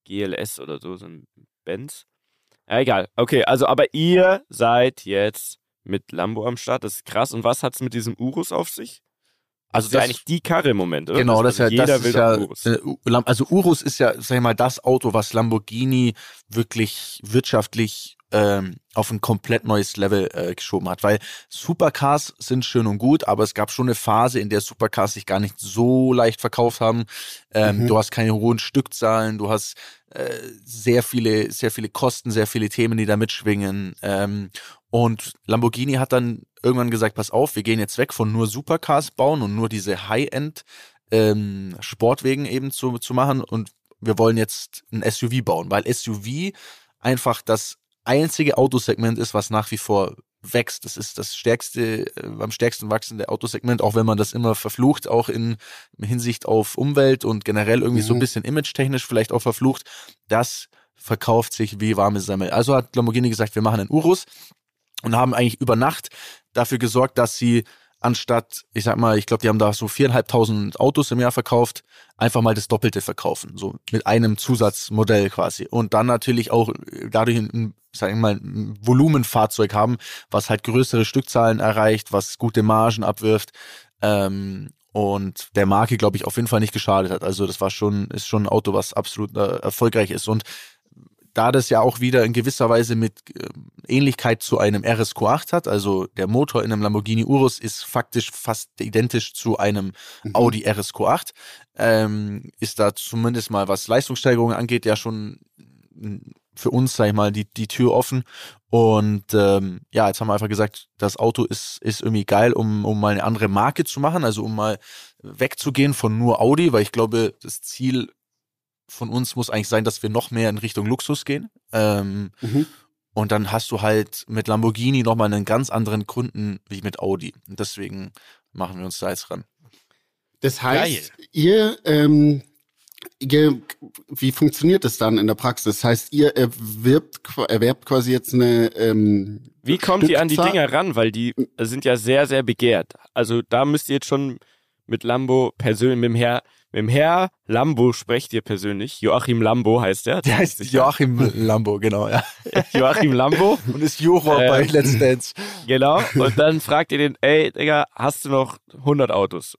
GLS oder so, so ein Benz. Ja, egal. Okay, also aber ihr seid jetzt mit Lambo am Start, das ist krass. Und was hat es mit diesem Urus auf sich? Also das ist ja eigentlich die Karre im Moment, oder? Genau, das, das, also das ist ja, Urus. Äh, also Urus ist ja, sag ich mal, das Auto, was Lamborghini wirklich wirtschaftlich ähm, auf ein komplett neues Level äh, geschoben hat. Weil Supercars sind schön und gut, aber es gab schon eine Phase, in der Supercars sich gar nicht so leicht verkauft haben. Ähm, mhm. Du hast keine hohen Stückzahlen, du hast äh, sehr viele, sehr viele Kosten, sehr viele Themen, die da mitschwingen. Ähm, und Lamborghini hat dann irgendwann gesagt, pass auf, wir gehen jetzt weg von nur Supercars bauen und nur diese High-End ähm, Sportwegen eben zu, zu machen und wir wollen jetzt ein SUV bauen, weil SUV einfach das einzige Autosegment ist, was nach wie vor wächst. Das ist das stärkste, äh, am stärksten wachsende Autosegment, auch wenn man das immer verflucht, auch in Hinsicht auf Umwelt und generell irgendwie mhm. so ein mhm. bisschen image-technisch vielleicht auch verflucht. Das verkauft sich wie warme Semmel. Also hat Lamborghini gesagt, wir machen einen Urus und haben eigentlich über Nacht dafür gesorgt, dass sie anstatt, ich sag mal, ich glaube, die haben da so viereinhalbtausend Autos im Jahr verkauft, einfach mal das Doppelte verkaufen, so mit einem Zusatzmodell quasi. Und dann natürlich auch dadurch ein, sag ich mal, ein Volumenfahrzeug haben, was halt größere Stückzahlen erreicht, was gute Margen abwirft. Ähm, und der Marke, glaube ich, auf jeden Fall nicht geschadet hat. Also das war schon, ist schon ein Auto, was absolut äh, erfolgreich ist. Und da das ja auch wieder in gewisser Weise mit äh, Ähnlichkeit zu einem RSQ8 hat, also der Motor in einem Lamborghini Urus ist faktisch fast identisch zu einem mhm. Audi RSQ8, ähm, ist da zumindest mal was Leistungssteigerungen angeht ja schon für uns, sag ich mal, die, die Tür offen. Und ähm, ja, jetzt haben wir einfach gesagt, das Auto ist, ist irgendwie geil, um, um mal eine andere Marke zu machen, also um mal wegzugehen von nur Audi, weil ich glaube, das Ziel von uns muss eigentlich sein, dass wir noch mehr in Richtung Luxus gehen. Ähm, mhm. Und dann hast du halt mit Lamborghini nochmal einen ganz anderen Kunden wie mit Audi. Und deswegen machen wir uns da jetzt ran. Das heißt, Geil. ihr, ähm, ihr, wie funktioniert das dann in der Praxis? Das heißt, ihr erwirbt, erwerbt quasi jetzt eine. Ähm, wie kommt ihr an die Dinger ran? Weil die sind ja sehr, sehr begehrt. Also da müsst ihr jetzt schon mit Lambo persönlich, mit dem Herr mit dem Herr Lambo sprecht ihr persönlich. Joachim Lambo heißt er. Der heißt Joachim Lambo, genau, ja. [LAUGHS] Joachim Lambo. Und ist Juror ähm, bei Let's Dance. Genau. Und dann fragt ihr den, ey, Digga, hast du noch 100 Autos?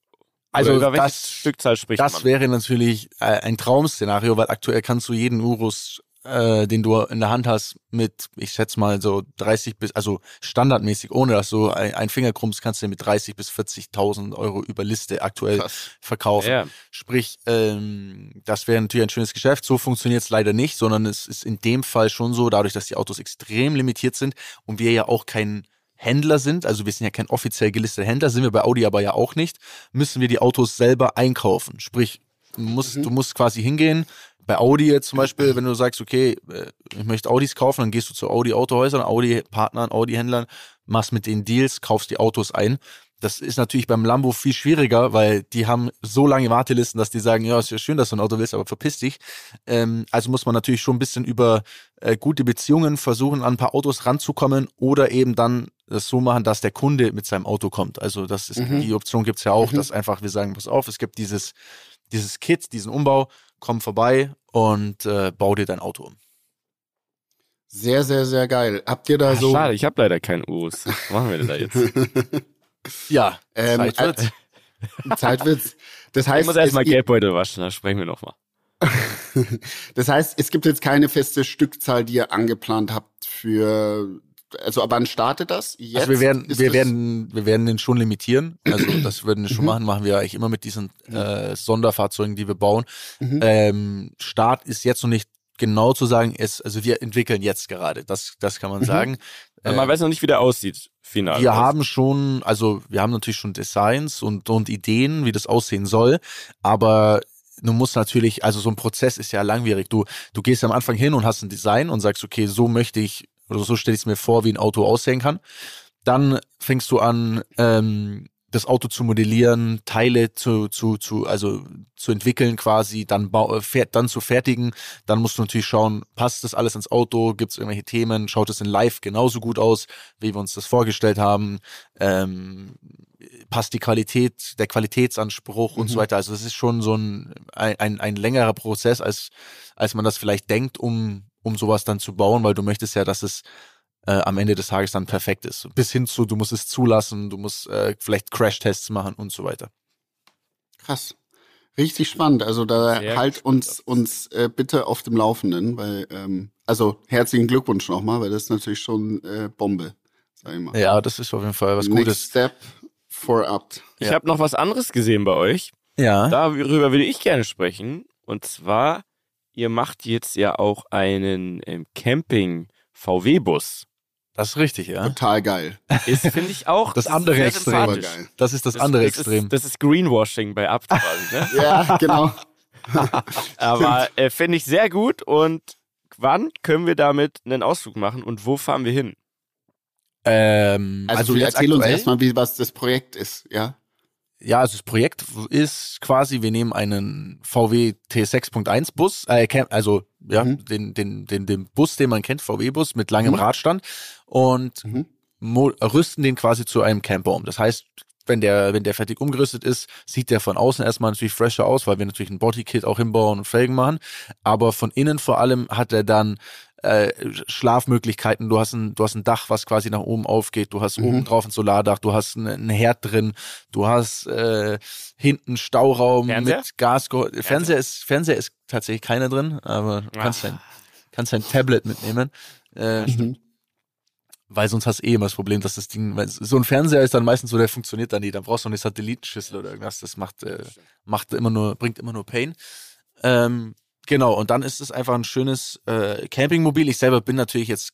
Also über das, Stückzahl spricht das man? wäre natürlich äh, ein Traum-Szenario, weil aktuell kannst du jeden Urus äh, den du in der Hand hast, mit, ich schätze mal so 30 bis, also standardmäßig, ohne dass du ein, ein Finger krummst, kannst du mit 30 bis 40.000 Euro über Liste aktuell Krass. verkaufen. Ja. Sprich, ähm, das wäre natürlich ein schönes Geschäft. So funktioniert es leider nicht, sondern es ist in dem Fall schon so, dadurch, dass die Autos extrem limitiert sind und wir ja auch kein Händler sind, also wir sind ja kein offiziell gelisteter Händler, sind wir bei Audi aber ja auch nicht, müssen wir die Autos selber einkaufen. Sprich, musst, mhm. du musst quasi hingehen, bei Audi jetzt zum Beispiel, wenn du sagst, okay, äh, ich möchte Audis kaufen, dann gehst du zu Audi Autohäusern, Audi Partnern, Audi Händlern, machst mit denen Deals, kaufst die Autos ein. Das ist natürlich beim Lambo viel schwieriger, weil die haben so lange Wartelisten, dass die sagen, ja, ist ja schön, dass du ein Auto willst, aber verpiss dich. Ähm, also muss man natürlich schon ein bisschen über äh, gute Beziehungen versuchen, an ein paar Autos ranzukommen oder eben dann das so machen, dass der Kunde mit seinem Auto kommt. Also das ist, mhm. die Option gibt's ja auch, mhm. dass einfach wir sagen, pass auf, es gibt dieses, dieses Kit, diesen Umbau, komm vorbei und äh, bau dir dein Auto um. Sehr, sehr, sehr geil. Habt ihr da Ah, so. Schade, ich habe leider keinen Urus. Was machen wir denn da jetzt? [LAUGHS] Ja, Ähm, Zeit wird's. äh, [LAUGHS] Zeit wird's. Das Ich heißt, muss erstmal Geldbeutel waschen, da sprechen wir nochmal. [LAUGHS] das heißt, es gibt jetzt keine feste Stückzahl, die ihr angeplant habt für. Also, aber wann startet das? Jetzt Also wir werden, Ist wir werden, wir werden den schon limitieren. Also [CLEARS THROAT] das würden wir schon Mhm. machen, machen wir eigentlich immer mit diesen äh, Sonderfahrzeugen, die wir bauen. Mhm. Ähm, Start ist jetzt noch nicht genau zu sagen, es, also wir entwickeln jetzt gerade. Das, das kann man Mhm. sagen. Aber man Äh, weiß noch nicht, wie der aussieht, final. wir haben schon, also wir haben natürlich schon Designs und, und Ideen, wie das aussehen soll, aber du musst natürlich, also so ein Prozess ist ja langwierig. Du, du gehst am Anfang hin und hast ein Design und sagst, okay, so möchte ich, oder so stelle ich es mir vor, wie ein Auto aussehen kann. Dann fängst du an, ähm, das Auto zu modellieren, Teile zu, zu, zu, also zu entwickeln quasi, dann, bau, äh, dann zu fertigen. Dann musst du natürlich schauen, passt das alles ins Auto, gibt es irgendwelche Themen, schaut es in Live genauso gut aus, wie wir uns das vorgestellt haben, ähm, passt die Qualität, der Qualitätsanspruch und Mhm. so weiter. Also das ist schon so ein, ein, ein, ein längerer Prozess, als, als man das vielleicht denkt, um, um sowas dann zu bauen, weil du möchtest ja, dass es äh, am Ende des Tages dann perfekt ist. Bis hin zu, du musst es zulassen, du musst äh, vielleicht Crash-Tests machen und so weiter. Krass. Richtig spannend. Also da Sehr halt gespannt uns uns äh, bitte auf dem Laufenden, weil ähm, also herzlichen Glückwunsch nochmal, weil das ist natürlich schon äh, Bombe, sag ich mal. Ja, das ist auf jeden Fall was Next Gutes. Step for up. Ich Ja. habe noch was anderes gesehen bei euch. Ja. Darüber würde ich gerne sprechen. Und zwar, ihr macht jetzt ja auch einen ähm, Camping-VW-Bus. Das ist richtig, ja. Total geil. Ist, finde ich auch. Das andere Extrem. Das ist das, Das- andere das Extrem. Ist, das ist Greenwashing bei Abt quasi, ne? [LAUGHS] Ja, genau. [LAUGHS] Aber äh, finde ich sehr gut. Und wann können wir damit einen Ausflug machen und wo fahren wir hin? ähm, Also, also, erzähl uns aktuell, erstmal, wie was das Projekt ist, ja? Ja, also das Projekt ist quasi, wir nehmen einen VW T6.1 Bus, äh, also ja, Mhm. den, den, den, den Bus, den man kennt, VW-Bus mit langem Mhm. Radstand und Mhm. rüsten den quasi zu einem Camper um. Das heißt, wenn der, wenn der fertig umgerüstet ist, sieht der von außen erstmal natürlich fresher aus, weil wir natürlich ein Bodykit auch hinbauen und Felgen machen. Aber von innen vor allem hat er dann äh, Schlafmöglichkeiten. Du hast ein, du hast ein Dach, was quasi nach oben aufgeht. Du hast Mhm. oben drauf ein Solardach. Du hast einen, einen Herd drin. Du hast äh, hinten Stauraum Fernseher? mit Gas. Fernseher ist, Fernseher ist tatsächlich keiner drin, aber du kannst Ah. dein, kannst dein Tablet mitnehmen. Äh, Mhm. weil sonst hast du eh immer das Problem, dass das Ding, weil so ein Fernseher ist dann meistens so, der funktioniert dann nie. Dann brauchst du eine Satellitenschüssel oder irgendwas. Das macht, äh, macht immer nur, bringt immer nur Pain. Ähm, genau, und dann ist es einfach ein schönes äh, Campingmobil. Ich selber bin natürlich jetzt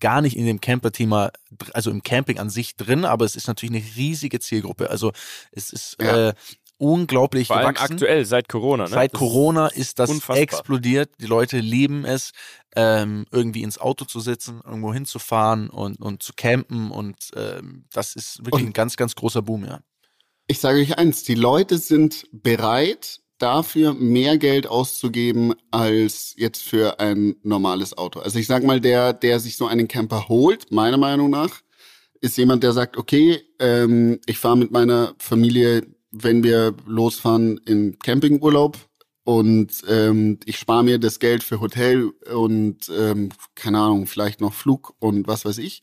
gar nicht in dem Camper-Thema, also im Camping an sich drin, aber es ist natürlich eine riesige Zielgruppe. Also es ist Ja. äh, unglaublich Vor allem gewachsen. aktuell, seit Corona. Ne? Seit Das Corona ist das unfassbar. explodiert. Die Leute lieben es, ähm, irgendwie ins Auto zu sitzen, irgendwo hinzufahren und, und zu campen. Und ähm, das ist wirklich Und- ein ganz, ganz großer Boom, ja. Ich sage euch eins, die Leute sind bereit, dafür mehr Geld auszugeben als jetzt für ein normales Auto. Also ich sag mal, der, der sich so einen Camper holt, meiner Meinung nach, ist jemand, der sagt, okay, ähm, ich fahre mit meiner Familie, wenn wir losfahren, in Campingurlaub und ähm, ich spare mir das Geld für Hotel und ähm, keine Ahnung, vielleicht noch Flug und was weiß ich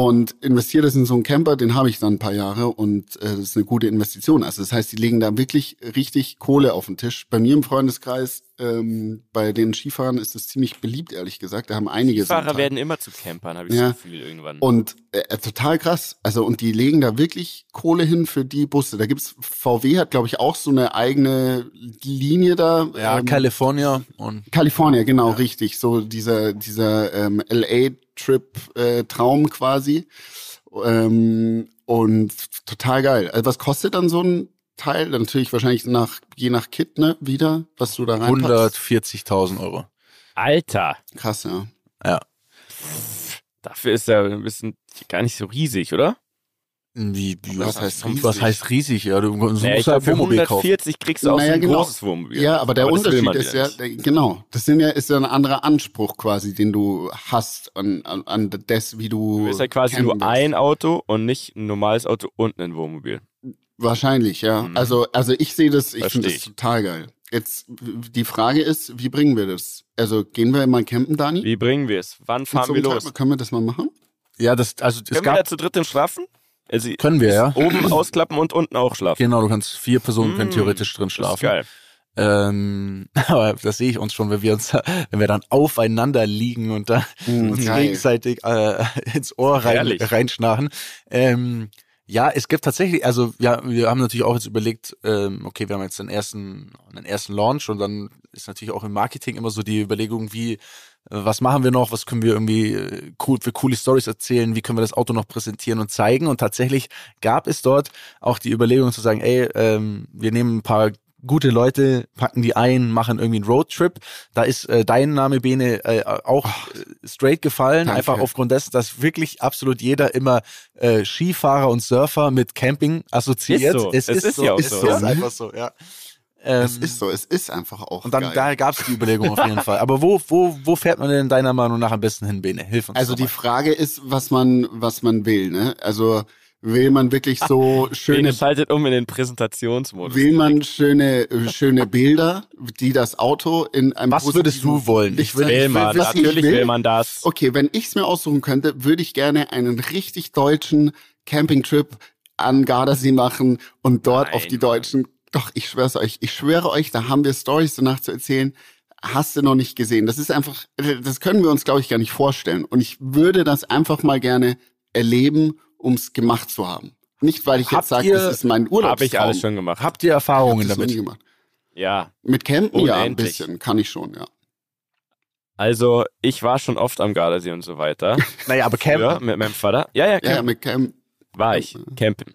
und investiere das in so einen Camper, den habe ich dann ein paar Jahre und äh, das ist eine gute Investition. Also das heißt, die legen da wirklich richtig Kohle auf den Tisch. Bei mir im Freundeskreis, ähm, bei den Skifahrern ist das ziemlich beliebt, ehrlich gesagt. Da haben einige so einen Fahrer Teil. werden immer zu Campern, habe ich Ja. das Gefühl irgendwann. Und äh, total krass. Also, und die legen da wirklich Kohle hin für die Busse. Da gibt's, VW hat, glaube ich, auch so eine eigene Linie da. Ja, ähm, California und California, genau, richtig. So dieser, dieser ähm, LA-Trip-Traum quasi. Ähm, und total geil. Also was kostet dann so ein Teil? Natürlich wahrscheinlich nach, je nach Kit, ne, wieder, was du da reinpackst. 140.000 Euro. Alter, Krass, ja. Ja. dafür ist er ein bisschen gar nicht so riesig, oder? Wie, wie, Was was, heißt riesig? was heißt riesig? Ja, du musst Naja, halt Wohnmobil kaufen. 140 kriegst du auch Naja, so ein genau. großes Wohnmobil. Ja, aber der will Unterschied ist ja, nicht. genau, das sind ja, ist ja ein anderer Anspruch quasi, den du hast an, an, an das, wie du. Du bist halt quasi nur ein Auto und nicht ein normales Auto und ein Wohnmobil. Wahrscheinlich, ja. Mhm. Also, also ich sehe das, ich finde das total geil. Jetzt die Frage ist, wie bringen wir das? Also gehen wir mal campen, Dani? Wie bringen wir es? Wann fahren Zum wir los? Können wir das mal machen? Ja, das, also es Können wir da gab, zu dritt denn schlafen? Also können wir, ja. oben ausklappen und unten auch schlafen. Genau, du kannst, vier Personen können Mm, theoretisch drin Das ist schlafen. geil. Ähm, [LAUGHS] aber das sehe ich uns schon, wenn wir uns, wenn wir dann aufeinander liegen und da Mhm, uns geil. gegenseitig äh, ins Ohr rein, reinschnarchen. Ähm, ja, es gibt tatsächlich, also ja, wir haben natürlich auch jetzt überlegt, ähm, okay, wir haben jetzt den ersten, den ersten Launch und dann ist natürlich auch im Marketing immer so die Überlegung, wie, was machen wir noch, was können wir irgendwie äh, cool für coole Stories erzählen, wie können wir das Auto noch präsentieren und zeigen. Und tatsächlich gab es dort auch die Überlegung zu sagen, ey, ähm, wir nehmen ein paar gute Leute, packen die ein, machen irgendwie einen Roadtrip. Da ist äh, dein Name Bene äh, auch äh, straight gefallen, Danke. einfach aufgrund dessen, dass wirklich absolut jeder immer äh, Skifahrer und Surfer mit Camping assoziiert. Ist so. Es, Es ist, ist so, ja ist so. so, ist einfach so, ja. Ähm, Es ist so, es ist einfach auch und dann geil. da gab es die Überlegung auf jeden Fall. Aber wo, wo, wo fährt man denn deiner Meinung nach am besten hin, Bene? Hilf uns Also die. Frage ist, was man, was man will, ne? Also will man wirklich so [LAUGHS] schöne, schaltet um in den Präsentationsmodus. will man schöne, schöne Bilder, die das Auto in einem Was würdest du wollen? Ich will- Will man, was ich natürlich will? will man das. Okay, wenn ich's mir aussuchen könnte, würde ich gerne einen richtig deutschen Campingtrip an Gardasee machen und dort Nein, auf die deutschen. Doch, ich schwör's euch, ich schwöre euch, da haben wir Stories danach zu erzählen. Hast du noch nicht gesehen? Das ist einfach, das können wir uns, glaube ich, gar nicht vorstellen. Und ich würde das einfach mal gerne erleben, um's gemacht zu haben. Nicht, weil ich Habt jetzt sage, das ist mein Urlaub. Habe ich alles schon gemacht. Habt ihr Erfahrungen damit? gemacht. Ja. Mit Campen ja ein Unendlich. bisschen, kann ich schon, ja. Also, ich war schon oft am Gardasee und so weiter. [LAUGHS] Naja, aber Früher Camp, mit meinem Vater. Ja, ja, Ja, ja mit Camp. war ich. Campen.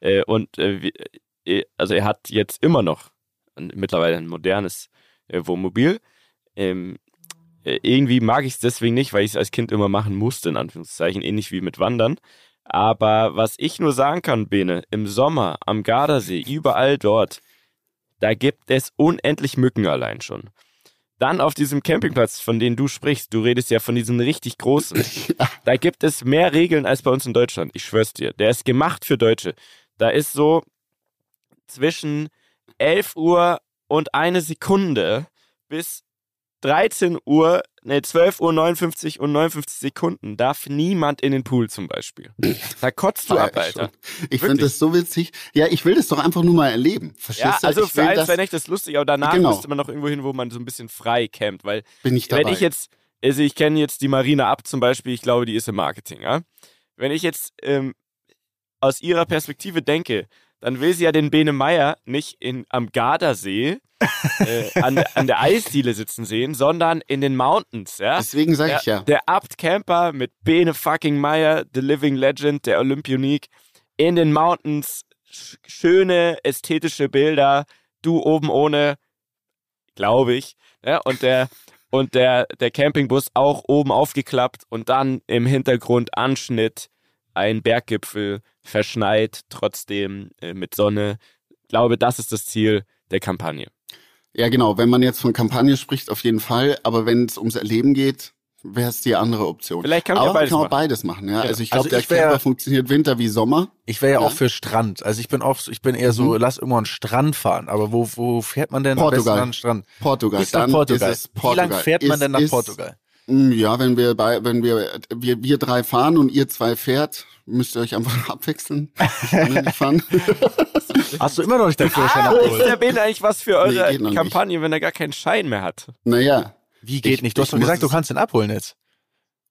Äh, und äh, wie, äh, also er hat jetzt immer noch mittlerweile ein modernes äh, Wohnmobil. Ähm, äh, irgendwie mag ich es deswegen nicht, weil ich es als Kind immer machen musste, in Anführungszeichen, ähnlich wie mit Wandern. Aber was ich nur sagen kann, Bene, im Sommer am Gardasee, überall dort, da gibt es unendlich Mücken allein schon. Dann auf diesem Campingplatz, von dem du sprichst, du redest ja von diesen richtig großen. [LAUGHS] Da gibt es mehr Regeln als bei uns in Deutschland. Ich schwör's dir. Der ist gemacht für Deutsche. Da ist so zwischen 11 Uhr und eine Sekunde bis 13 Uhr, ne, 12 Uhr 59 und 59 Sekunden darf niemand in den Pool zum Beispiel. [LAUGHS] Da kotzt du ab, Alter. Ich finde das so witzig. Ja, ich will das doch einfach nur mal erleben. Verstehst Ja, du? also ich für ein, das, zwei Nächte ist lustig, aber danach Genau. müsste man noch irgendwo hin, wo man so ein bisschen frei campt, weil bin ich dabei. wenn ich jetzt, also ich kenne jetzt die Marina ab zum Beispiel, ich glaube, die ist im Marketing, ja. Wenn ich jetzt ähm, aus ihrer Perspektive denke, dann will sie ja den Bene Meier nicht in, am Gardasee äh, an, der- an der Eisdiele sitzen sehen, sondern in den Mountains, ja. Deswegen sage ich ja. der Abt Camper mit Bene fucking Meyer, The Living Legend, der Olympionique, in den Mountains, sch schöne ästhetische Bilder, du oben ohne, glaube ich, ja, und der und der der Campingbus auch oben aufgeklappt und dann im Hintergrund Anschnitt, ein Berggipfel verschneit, trotzdem äh, mit Sonne. Ich glaube, das ist das Ziel der Kampagne. Ja, genau. Wenn man jetzt von Kampagne spricht, auf jeden Fall. Aber wenn es ums Erleben geht, wäre es die andere Option. Vielleicht kann man Aber ja beides kann man machen. beides machen. Ja? Also ich glaube, Also der Camper funktioniert Winter wie Sommer. ich wäre ja, Ja. auch für Strand. Also ich bin auch, so- ich bin eher so, lass irgendwo einen Strand fahren. Aber wo, wo fährt man denn am besten Portugal. an den Strand? Portugal. Ist nach Dann Portugal. Ist es Portugal. Wie lang fährt man Ist- denn nach ist- Portugal? Mm, Ja, wenn wir bei, wenn wir, wir, wir drei fahren und ihr zwei fährt, müsst ihr euch einfach [LAUGHS] abwechseln. [LAUGHS] Hast du immer noch nicht den Führerschein Ah, ist abgeholt? der Bene eigentlich was für eure Nee, noch nicht. Kampagne, wenn er gar keinen Schein mehr hat? naja. Wie geht Ich- nicht? Du hast ich doch gesagt, du kannst den abholen jetzt.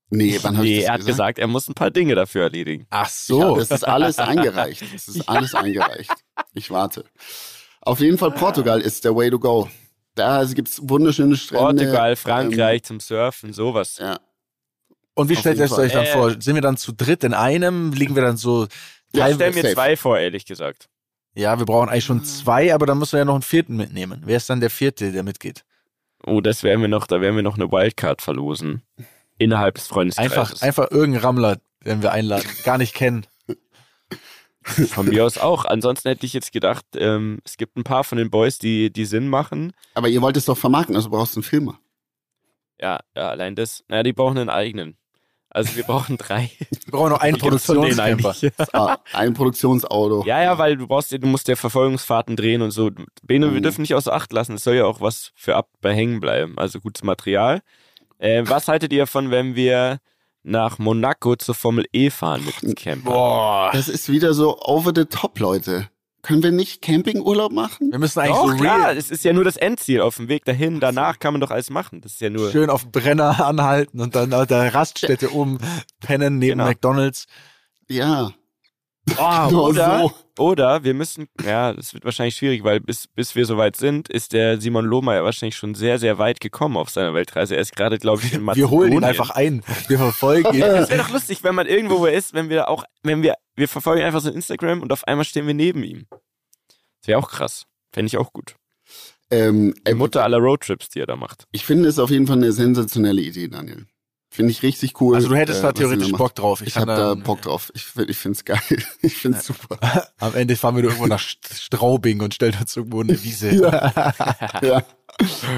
Nee, wann Nee, das er hat gesagt, er muss ein paar Dinge dafür erledigen. Ach Ja, so. das ist alles eingereicht. Das ist [LAUGHS] alles eingereicht. Ich warte. Auf jeden Fall Portugal ist der Way to go. Da gibt's wunderschöne Strände. Portugal, Frankreich zum Surfen, sowas. Ähm, ja. Und wie Auf stellt ihr es euch dann Fall. vor? Sind wir dann zu dritt in einem? Liegen wir dann so Ich Ja, stell mir safe. zwei vor, ehrlich gesagt. Ja, wir brauchen eigentlich schon zwei, aber dann müssen wir ja noch einen vierten mitnehmen. Wer ist dann der vierte, der mitgeht? Oh, das werden wir noch, da werden wir noch eine Wildcard verlosen. Innerhalb des Freundeskreises. Einfach, einfach irgendeinen Rammler, den wir einladen, gar nicht kennen. [LAUGHS] Von mir aus auch. Ansonsten hätte ich jetzt gedacht, ähm, es gibt ein paar von den Boys, die, die Sinn machen. Aber ihr wollt es doch vermarkten, also brauchst du einen Filmer. Ja, ja, allein das. Naja, die brauchen einen eigenen. Also wir brauchen drei. Wir brauchen noch einen [LAUGHS] von Produktionscamper. eigentlich? [LAUGHS] Ah, ein Produktionsauto. Ja, ja, weil du brauchst, ja- du musst ja Verfolgungsfahrten drehen und so. Bene, wir Mhm. dürfen nicht außer Acht lassen. Es soll ja auch was für ab bei hängen bleiben. Also gutes Material. Äh, was haltet ihr davon, wenn wir nach Monaco zur Formel E fahren mit dem Camper? Boah. Das ist wieder so over the top, Leute. Können wir nicht Campingurlaub machen? Wir müssen eigentlich Doch, so klar, real es ist ja nur das Endziel. Auf dem Weg dahin, danach kann man doch alles machen. Das ist ja nur. schön auf dem Brenner [LAUGHS] anhalten und dann auf der Raststätte oben pennen neben Genau. McDonalds. Ja. Oh, Nur oder, so. oder wir müssen, ja, das wird wahrscheinlich schwierig, weil bis, bis wir soweit sind, ist der Simon Lohmeier wahrscheinlich schon sehr, sehr weit gekommen auf seiner Weltreise. Er ist gerade, glaube ich, in Wir Mazedonien. holen ihn einfach ein. Wir verfolgen ihn. [LAUGHS] Das wäre doch lustig, wenn man irgendwo wo er ist, wenn wir auch, wenn wir, wir verfolgen einfach so Instagram und auf einmal stehen wir neben ihm. Das wäre auch krass. Fände ich auch gut. Ähm, Die äh, Mutter aller Roadtrips, die er da macht. ich finde es auf jeden Fall eine sensationelle Idee, Daniel. Finde ich richtig cool. Also du hättest äh, da theoretisch. Bock drauf. Ich, kann habe da Bock drauf. Ich, find- ich finde es geil. [LAUGHS] Ich finde es super. [LAUGHS] Am Ende fahren wir nur irgendwo nach St- Straubing und stellen uns irgendwo eine Wiese. [LAUGHS] ja.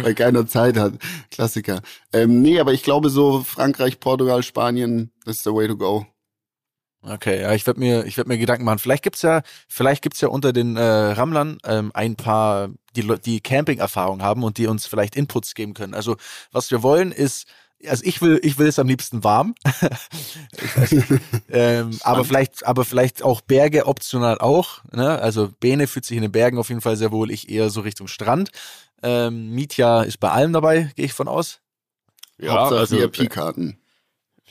Weil keiner Zeit hat. Klassiker. Ähm, nee, aber ich glaube so Frankreich, Portugal, Spanien, that's the way to go. Okay, ja, ich werde mir, ich werd mir Gedanken machen. Vielleicht gibt's ja, vielleicht gibt's ja unter den äh, Rammlern ähm, ein paar, die, die Camping-Erfahrung haben und die uns vielleicht Inputs geben können. Also was wir wollen ist, also ich will, ich will es am liebsten warm. [LAUGHS] ich ähm, aber vielleicht, aber vielleicht auch Berge optional auch. Ne? Also Bene fühlt sich in den Bergen auf jeden Fall sehr wohl. Ich eher so Richtung Strand. Ähm, Mietja ist bei allem dabei, gehe ich von aus. Hauptsache also, VIP-Karten.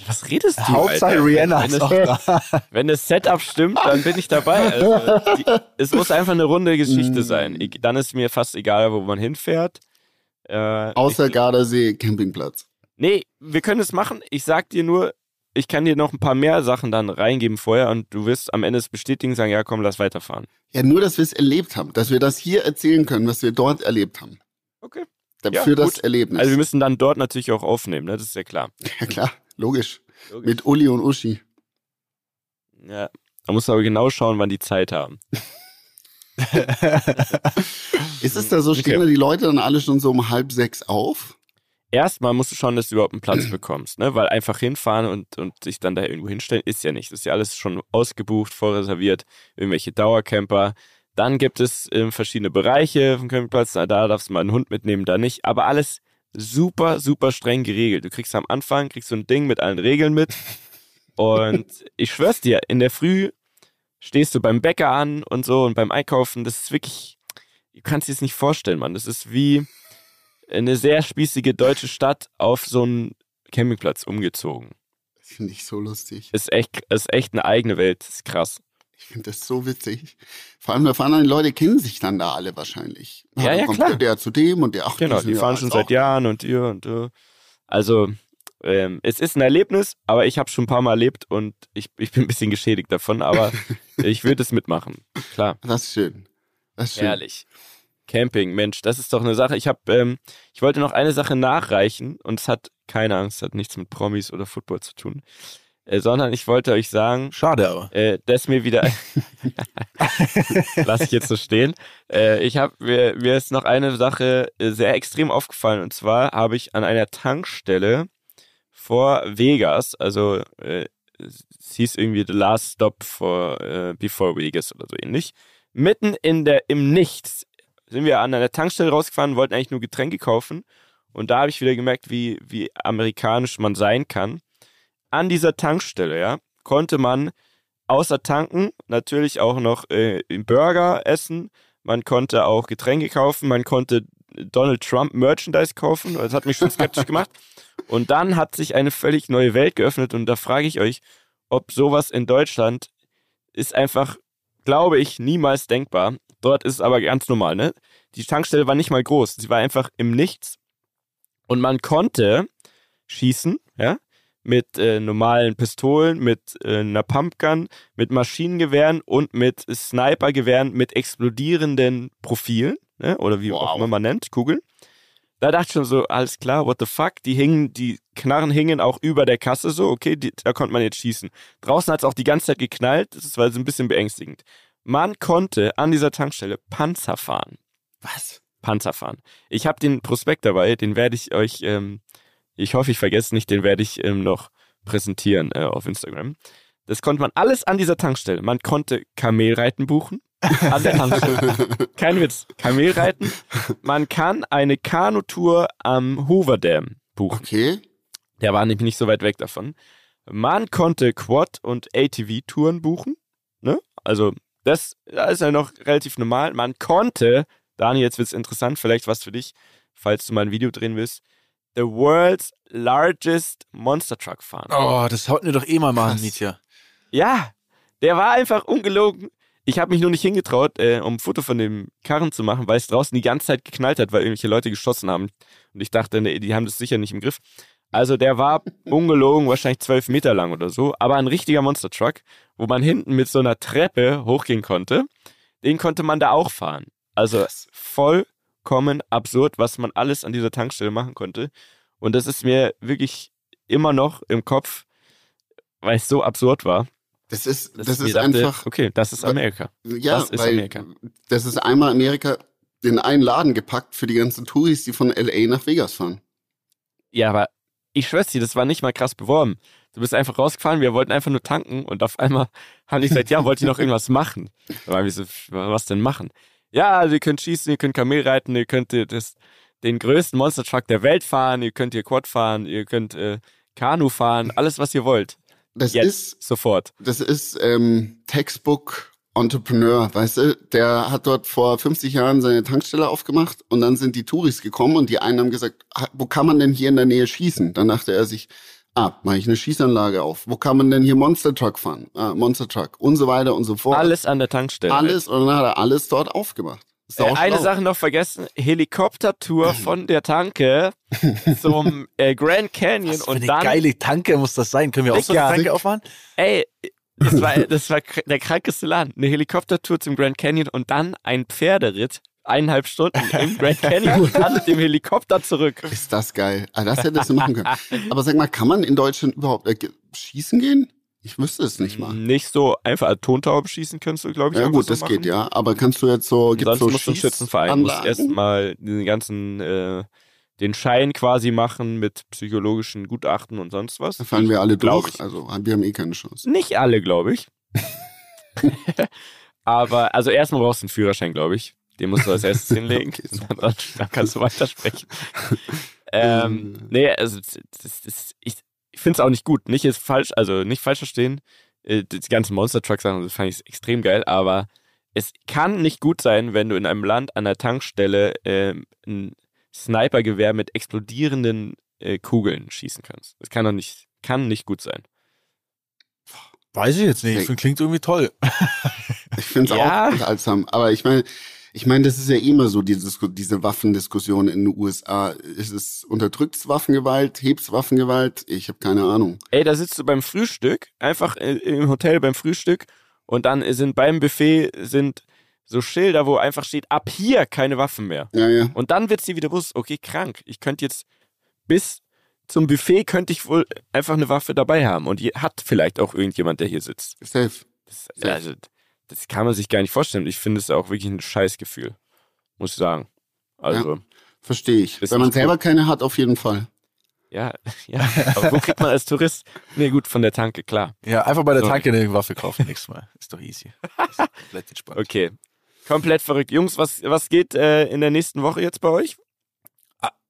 was redest du? Hauptsache Alter? Rihanna Wenn ist das, auch da. [LAUGHS] wenn das Setup stimmt, dann bin ich dabei. Also, die, es muss einfach eine runde Geschichte Mm. sein. Ich, dann ist mir fast egal, wo man hinfährt. Äh, Außer Gardasee Campingplatz. Nee, wir können es machen. Ich sag dir nur, ich kann dir noch ein paar mehr Sachen dann reingeben vorher und du wirst am Ende es bestätigen, sagen, ja komm, lass weiterfahren. Ja, nur, dass wir es erlebt haben. Dass wir das hier erzählen können, was wir dort erlebt haben. Okay. Dafür Ja, das. Erlebnis. Also wir müssen dann dort natürlich auch aufnehmen, ne? Das ist ja klar. [LAUGHS] ja klar, logisch. Logisch. Mit Uli und Uschi. Ja. Man muss aber genau schauen, wann die Zeit haben. [LAUGHS] Ist es da so, stehen Okay. da die Leute dann alle schon so um halb sechs auf? Erstmal musst du schauen, dass du überhaupt einen Platz bekommst, ne? Weil einfach hinfahren und, und sich dann da irgendwo hinstellen, ist ja nicht. Das ist ja alles schon ausgebucht, vorreserviert, irgendwelche Dauercamper. Dann gibt es ähm, verschiedene Bereiche vom Campingplatz, da darfst du mal einen Hund mitnehmen, da nicht. Aber alles super, super streng geregelt. Du kriegst am Anfang, kriegst so ein Ding mit allen Regeln mit. Und [LAUGHS] ich schwör's dir, in der Früh stehst du beim Bäcker an und so und beim Einkaufen, das ist wirklich, du kannst dir das nicht vorstellen, Mann. Das ist wie eine sehr spießige deutsche Stadt auf so einen Campingplatz umgezogen. Das finde ich so lustig. Ist echt, ist echt eine eigene Welt. Das ist krass. Ich finde das so witzig. Vor allem, da fahren dann die Leute, kennen sich dann da alle wahrscheinlich. Ja, dann ja, kommt klar. Der, zu dem und der, ach, Genau, die fahren schon auch- seit Jahren und ihr und du. Also, ähm, es ist ein Erlebnis, aber ich habe schon ein paar Mal erlebt und ich, ich bin ein bisschen geschädigt davon, aber [LAUGHS] ich würde es mitmachen. Klar. Das ist schön. Das ist schön. Herrlich. Camping, Mensch, das ist doch eine Sache. Ich habe, ähm, ich wollte noch eine Sache nachreichen und es hat keine Angst, hat nichts mit Promis oder Football zu tun, äh, sondern ich wollte euch sagen, Schade aber. äh, das mir wieder, [LAUGHS] lass ich jetzt so stehen. Äh, ich habe mir, mir ist noch eine Sache äh, sehr extrem aufgefallen und zwar habe ich an einer Tankstelle vor Vegas, also äh, es hieß irgendwie The Last Stop for äh, Before Vegas oder so ähnlich, mitten in der im Nichts sind wir an einer Tankstelle rausgefahren, wollten eigentlich nur Getränke kaufen und da habe ich wieder gemerkt, wie wie amerikanisch man sein kann. An dieser Tankstelle, ja, konnte man außer tanken natürlich auch noch äh, Burger essen. Man konnte auch Getränke kaufen. Man konnte Donald Trump Merchandise kaufen. Das hat mich schon skeptisch [LAUGHS] gemacht. Und dann hat sich eine völlig neue Welt geöffnet. Und da frage ich euch, ob sowas in Deutschland ist einfach, glaube ich, niemals denkbar. Dort ist es aber ganz normal, ne? Die Tankstelle war nicht mal groß. Sie war einfach im Nichts. Und man konnte schießen, ja? mit äh, normalen Pistolen, mit äh, einer Pumpgun, mit Maschinengewehren und mit Snipergewehren mit explodierenden Profilen, ne? oder wie Wow. auch immer man nennt, Kugeln. Da dachte ich schon so, alles klar, what the fuck? Die hingen, die Knarren hingen auch über der Kasse so, okay, die, da konnte man jetzt schießen. Draußen hat es auch die ganze Zeit geknallt, das war so ein bisschen beängstigend. Man konnte an dieser Tankstelle Panzer fahren. Was? Panzer fahren. Ich habe den Prospekt dabei, den werde ich euch, ähm, ich hoffe, ich vergesse nicht, den werde ich ähm, noch präsentieren äh, auf Instagram. Das konnte man alles an dieser Tankstelle. Man konnte Kamelreiten buchen an der Tankstelle. [LAUGHS] Kein Witz. Kamelreiten. Man kann eine Kanutour am Hoover Dam buchen. Okay. Der war nämlich nicht so weit weg davon. Man konnte Quad- und ATV-Touren buchen. Ne? Also, das, das ist ja noch relativ normal. Man konnte, Dani, jetzt wird es interessant, vielleicht was für dich, falls du mal ein Video drehen willst, the world's largest Monster Truck fahren. Oh, das sollten wir doch eh mal machen, Krass. Mietja. Ja, der war einfach ungelogen. Ich habe mich nur nicht hingetraut, äh, um ein Foto von dem Karren zu machen, weil es draußen die ganze Zeit geknallt hat, weil irgendwelche Leute geschossen haben. Und ich dachte, nee, die haben das sicher nicht im Griff. Also der war [LAUGHS] ungelogen, wahrscheinlich zwölf Meter lang oder so, aber ein richtiger Monster Truck, wo man hinten mit so einer Treppe hochgehen konnte. Den konnte man da auch fahren. Also Krass. vollkommen absurd, was man alles an dieser Tankstelle machen konnte. Und das ist mir wirklich immer noch im Kopf, weil es so absurd war. Das ist, das ist dachte, einfach, Okay, das ist Amerika. ja, das ist Amerika. das ist einmal Amerika in einen Laden gepackt für die ganzen Touris, die von LA nach Vegas fahren. Ja, aber ich schwör's dir, das war nicht mal krass beworben. Du bist einfach rausgefahren, wir wollten einfach nur tanken und auf einmal [LAUGHS] haben die gesagt, ja, wollt ihr noch irgendwas machen? Da waren wir so, was denn machen? Ja, also ihr könnt schießen, ihr könnt Kamel reiten, ihr könnt das, den größten Monster Truck der Welt fahren, ihr könnt hier Quad fahren, ihr könnt äh, Kanu fahren, alles was ihr wollt. Das Jetzt, ist, sofort. das ist ähm, Textbook Entrepreneur, weißt du? Der hat dort vor 50 Jahren seine Tankstelle aufgemacht und dann sind die Touris gekommen und die einen haben gesagt, "Ah, wo kann man denn hier in der Nähe schießen? Dann dachte er sich, ah, mache ich eine Schießanlage auf. Wo kann man denn hier Monster Truck fahren? Ah, Monster Truck und so weiter und so fort. Alles an der Tankstelle. Alles und dann hat er alles dort aufgemacht. Ist Äh, eine. Sache noch vergessen: Helikoptertour [CLEARS THROAT] von der Tanke [LAUGHS] zum äh, Grand Canyon Was für und eine dann geile Tanke muss das sein. Können wir auch so eine. Tanke aufmachen? Ey, das war, [LAUGHS] das war der krankeste Laden. Eine Helikoptertour zum Grand Canyon und dann ein Pferderitt. Eineinhalb Stunden im Grand Canyon und dann mit dem Helikopter zurück. Ist das geil. Ah, das hättest du machen können. Aber sag mal, kann man in Deutschland überhaupt äh, schießen gehen? Ich wüsste es nicht mal. Nicht so einfach als Tontauben schießen kannst du, glaube ich. Ja gut, so das machen. geht ja. Aber kannst du jetzt so, gibt's Sonst so musst du Schützenverein, musst erstmal den ganzen, äh, den Schein quasi machen mit psychologischen Gutachten und sonst was. Da fallen wir alle Glaub durch. ich. Also wir haben eh keine Chance. Nicht alle, glaube ich. [LAUGHS] Aber, also erstmal brauchst du einen Führerschein, glaube ich. Den musst du als erstes [LAUGHS] hinlegen. Okay, dann, dann kannst du weitersprechen. [LAUGHS] ähm, Ähm. nee, also das, das, ich, ich finde es auch nicht gut. Nicht ist falsch, also nicht falsch verstehen. Äh, Die ganzen Monster Truck Sachen, das fand ich extrem geil, aber es kann nicht gut sein, wenn du in einem Land an der Tankstelle ähm, ein Snipergewehr mit explodierenden äh, Kugeln schießen kannst. Das kann doch nicht, kann nicht gut sein. Weiß ich jetzt nicht. Ich finde, klingt irgendwie toll. Ich finde es Ja. auch unterhaltsam. Aber ich meine, ich meine, das ist ja immer so, diese, Disku- diese Waffendiskussion in den USA. Ist es unterdrückt Waffengewalt, hebt's Waffengewalt? Ich habe keine Ahnung. Ey, da sitzt du beim Frühstück, einfach äh, im Hotel beim Frühstück und dann sind beim Buffet sind so Schilder, wo einfach steht, ab hier keine Waffen mehr. Ja, ja. Und dann wird dir wieder bewusst, okay, krank, ich könnte jetzt bis zum Buffet könnte ich wohl einfach eine Waffe dabei haben und je- hat vielleicht auch irgendjemand, der hier sitzt. Safe. Das, also, das kann man sich gar nicht vorstellen. Ich finde es auch wirklich ein Scheißgefühl, muss ich sagen. Also, Verstehe ich. Wenn man selber keine hat, auf jeden Fall. ja, [LAUGHS] ja. Aber wo kriegt man als Tourist? Nee, gut, von der Tanke, klar. Ja, einfach bei der So. Tanke eine Waffe kaufen nächstes Mal. Ist doch easy. Ist [LAUGHS] komplett entspannt. Okay. Komplett verrückt. Jungs, was, was geht äh, in der nächsten Woche jetzt bei euch?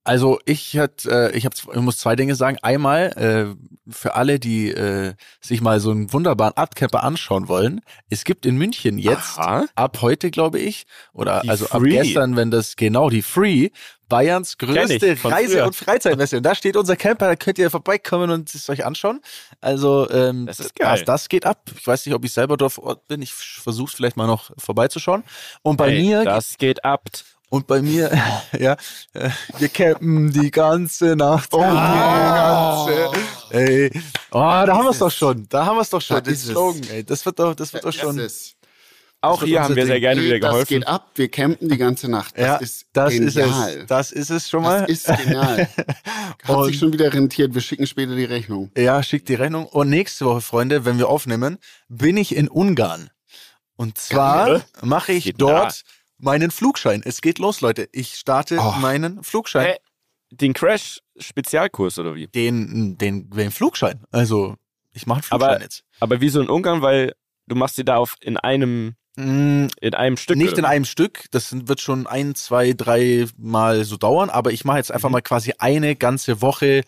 Also ich hat, äh, ich, hab, ich muss zwei Dinge sagen. Einmal äh, für alle, die äh, sich mal so einen wunderbaren Abcamper anschauen wollen. Es gibt in München jetzt Aha. ab heute, glaube ich, oder Die also ab Free. gestern, wenn das genau die Free Bayerns größte Reise- früher. und Freizeitmesse. Und da steht unser Camper, da könnt ihr vorbeikommen und es euch anschauen. Also ähm, Das. Das, das geht ab. Ich weiß nicht, ob ich selber dort vor Ort bin. Ich versuche vielleicht mal noch vorbeizuschauen. Und bei Ey, mir Das geht ab. Und bei mir, [LAUGHS] ja, äh, wir campen die ganze Nacht. Oh. Die ganze, ey. Oh, da haben wir es doch schon. Da haben wir es doch schon. Da Den ist es. Slogan, ey. Das wird doch, das wird doch schon. Das ist, Auch hier haben wir sehr Ding. gerne wieder das geholfen. geht ab. Wir campen die ganze Nacht. Das ja, ist das genial. ist es. Das ist es schon mal. Das ist genial. [LAUGHS] Hat sich schon wieder rentiert. Wir schicken später die Rechnung. Ja, schickt die Rechnung. Und nächste Woche, Freunde, wenn wir aufnehmen, bin ich in Ungarn. Und zwar mache ich dort meinen Flugschein. Es geht los, Leute. Ich starte Oh. meinen Flugschein. Hey, den Crash-Spezialkurs oder wie? Den, den, den Flugschein. Also, ich mache einen Flugschein Aber- jetzt. Aber wie so in Ungarn, weil du machst sie da auf in einem, Mm, in einem Stück. Nicht oder in einem Stück, das wird schon ein, zwei, drei Mal so dauern, aber ich mache jetzt Mhm. einfach mal quasi eine ganze Woche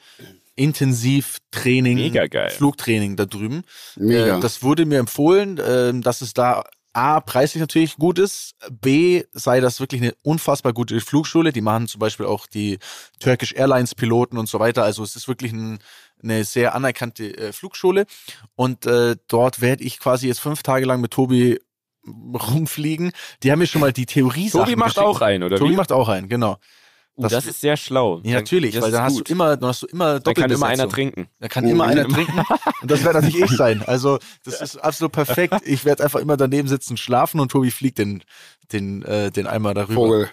intensiv Training, Mega geil. Flugtraining da drüben. Mega. Äh, das wurde mir empfohlen, ähm, dass es da A, preislich natürlich gut ist, B, sei das wirklich eine unfassbar gute Flugschule. Die machen zum Beispiel auch die Turkish Airlines Piloten und so weiter. Also es ist wirklich ein, eine sehr anerkannte äh, Flugschule. Und äh, dort werde ich quasi jetzt fünf Tage lang mit Tobi rumfliegen. Die haben mir schon mal die Theorie Tobi macht auch einen, oder Tobi wie? macht auch einen, genau. Uh, das, ist sehr schlau. ja, natürlich, Das weil dann hast gut. du immer, dann hast du immer Dann kann immer einer Doppelbesetzung. trinken. Da kann Oh, immer einer immer. trinken. [LAUGHS] Und das werde natürlich ich sein. Also, das ist absolut perfekt. Ich werde einfach immer daneben sitzen, schlafen und Tobi fliegt den, den, äh, den Eimer darüber. Vogel.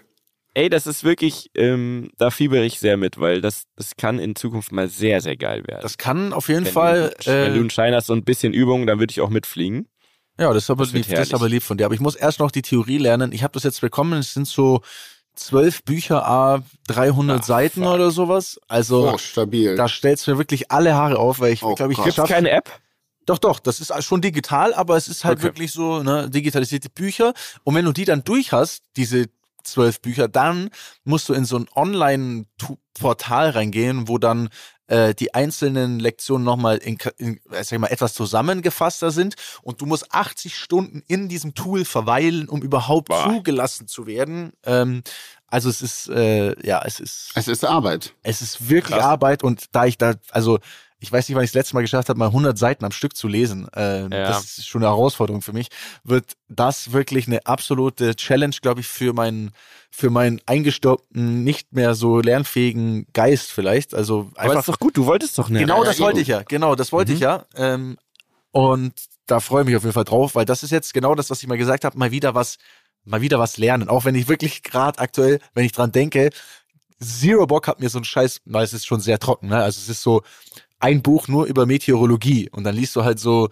Ey, das ist wirklich, ähm, da fiebere ich sehr mit, weil das, das kann in Zukunft mal sehr, sehr geil werden. Das kann auf jeden wenn, Fall. du, wenn du Äh, einen Schein hast und ein bisschen Übung, dann würde ich auch mitfliegen. ja, das ist aber das lieb, das ist aber lieb von dir. Aber ich muss erst noch die Theorie lernen. Ich habe das jetzt bekommen. Es sind so zwölf Bücher, a 300 Ah, Seiten fuck. oder sowas. Also, Oh, stabil. da stellt's mir wirklich alle Haare auf, weil ich Oh glaube, ich. Gibt's keine App? Doch, doch, das ist schon digital, aber es ist halt Okay. wirklich so, ne, digitalisierte Bücher. Und wenn du die dann durch hast, diese zwölf Bücher, dann musst du in so ein Online-Portal reingehen, wo dann äh, die einzelnen Lektionen nochmal in, in äh, sag ich mal, etwas zusammengefasster sind und du musst 80 Stunden in diesem Tool verweilen, um überhaupt Boah. zugelassen zu werden. Ähm, also es ist, äh, ja, es ist Es ist Arbeit. es ist wirklich Krass. Arbeit und da ich da, also ich weiß nicht, wann ich das letzte Mal geschafft habe, mal 100 Seiten am Stück zu lesen. Ähm, Ja. Das ist schon eine Herausforderung für mich. Wird das wirklich eine absolute Challenge, glaube ich, für meinen, für meinen eingestaubten, nicht mehr so lernfähigen Geist vielleicht. Also Aber ist einfach. doch gut, du wolltest doch eine Genau, das wollte ich ja. Genau, das wollte Mhm. ich ja. Ähm, und da freue ich mich auf jeden Fall drauf, weil das ist jetzt genau das, was ich mal gesagt habe, mal wieder was, mal wieder was lernen. Auch wenn ich wirklich gerade aktuell, wenn ich dran denke, Zero Bock hat mir so ein Scheiß, na, es ist schon sehr trocken, ne? Also es ist so ein Buch nur über Meteorologie und dann liest du halt so,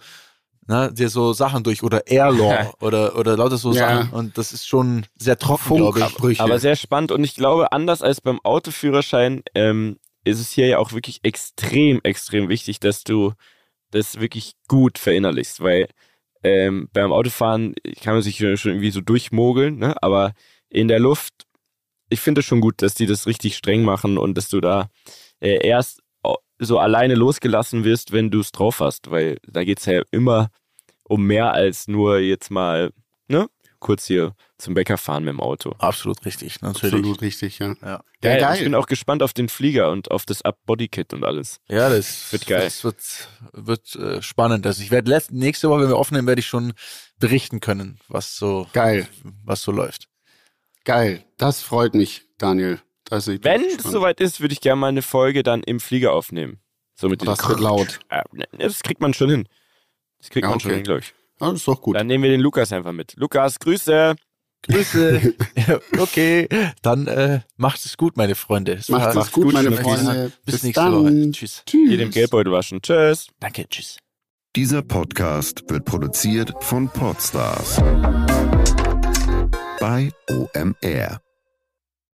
ne, dir so Sachen durch oder Air Law [LAUGHS] oder, oder lauter so Ja. Sachen und das ist schon sehr trocken, glaube ich. Funksprüche. Aber sehr spannend und ich glaube, anders als beim Autoführerschein ähm, ist es hier ja auch wirklich extrem, extrem wichtig, dass du das wirklich gut verinnerlichst, weil ähm, beim Autofahren kann man sich schon irgendwie so durchmogeln, ne? aber in der Luft, ich finde es schon gut, dass die das richtig streng machen und dass du da äh, erst so alleine losgelassen wirst, wenn du es drauf hast, weil da geht's ja immer um mehr als nur jetzt mal, ne, kurz hier zum Bäcker fahren mit dem Auto. Absolut richtig, natürlich. Absolut richtig, ja. Ja. Ja, Geil. Ich bin auch gespannt auf den Flieger und auf das Up-Body-Kit und alles. Ja, das Wird geil. Das wird, wird äh, spannend. Also ich werde nächste Woche, wenn wir aufnehmen, werde ich schon berichten können, was so, Geil. was so läuft. Geil. Das freut mich, Daniel. Ist Wenn es soweit ist, würde ich gerne mal eine Folge dann im Flieger aufnehmen. So mit Das wird laut. Äh, ne, Das kriegt man schon hin. Das kriegt Ja, man schon okay. hin, glaube ich. Ja, das ist doch gut. Dann nehmen wir den Lukas einfach mit. Lukas, Grüße. Grüße. [LAUGHS] Okay, dann äh, macht es gut, meine Freunde. Es Macht es gut, gut, meine. Freunde. Bis, Bis, nächste. Woche. Tschüss. Tschüss. Hier den Geldbeutel waschen. Tschüss. Danke, tschüss. Dieser Podcast wird produziert von Podstars bei OMR.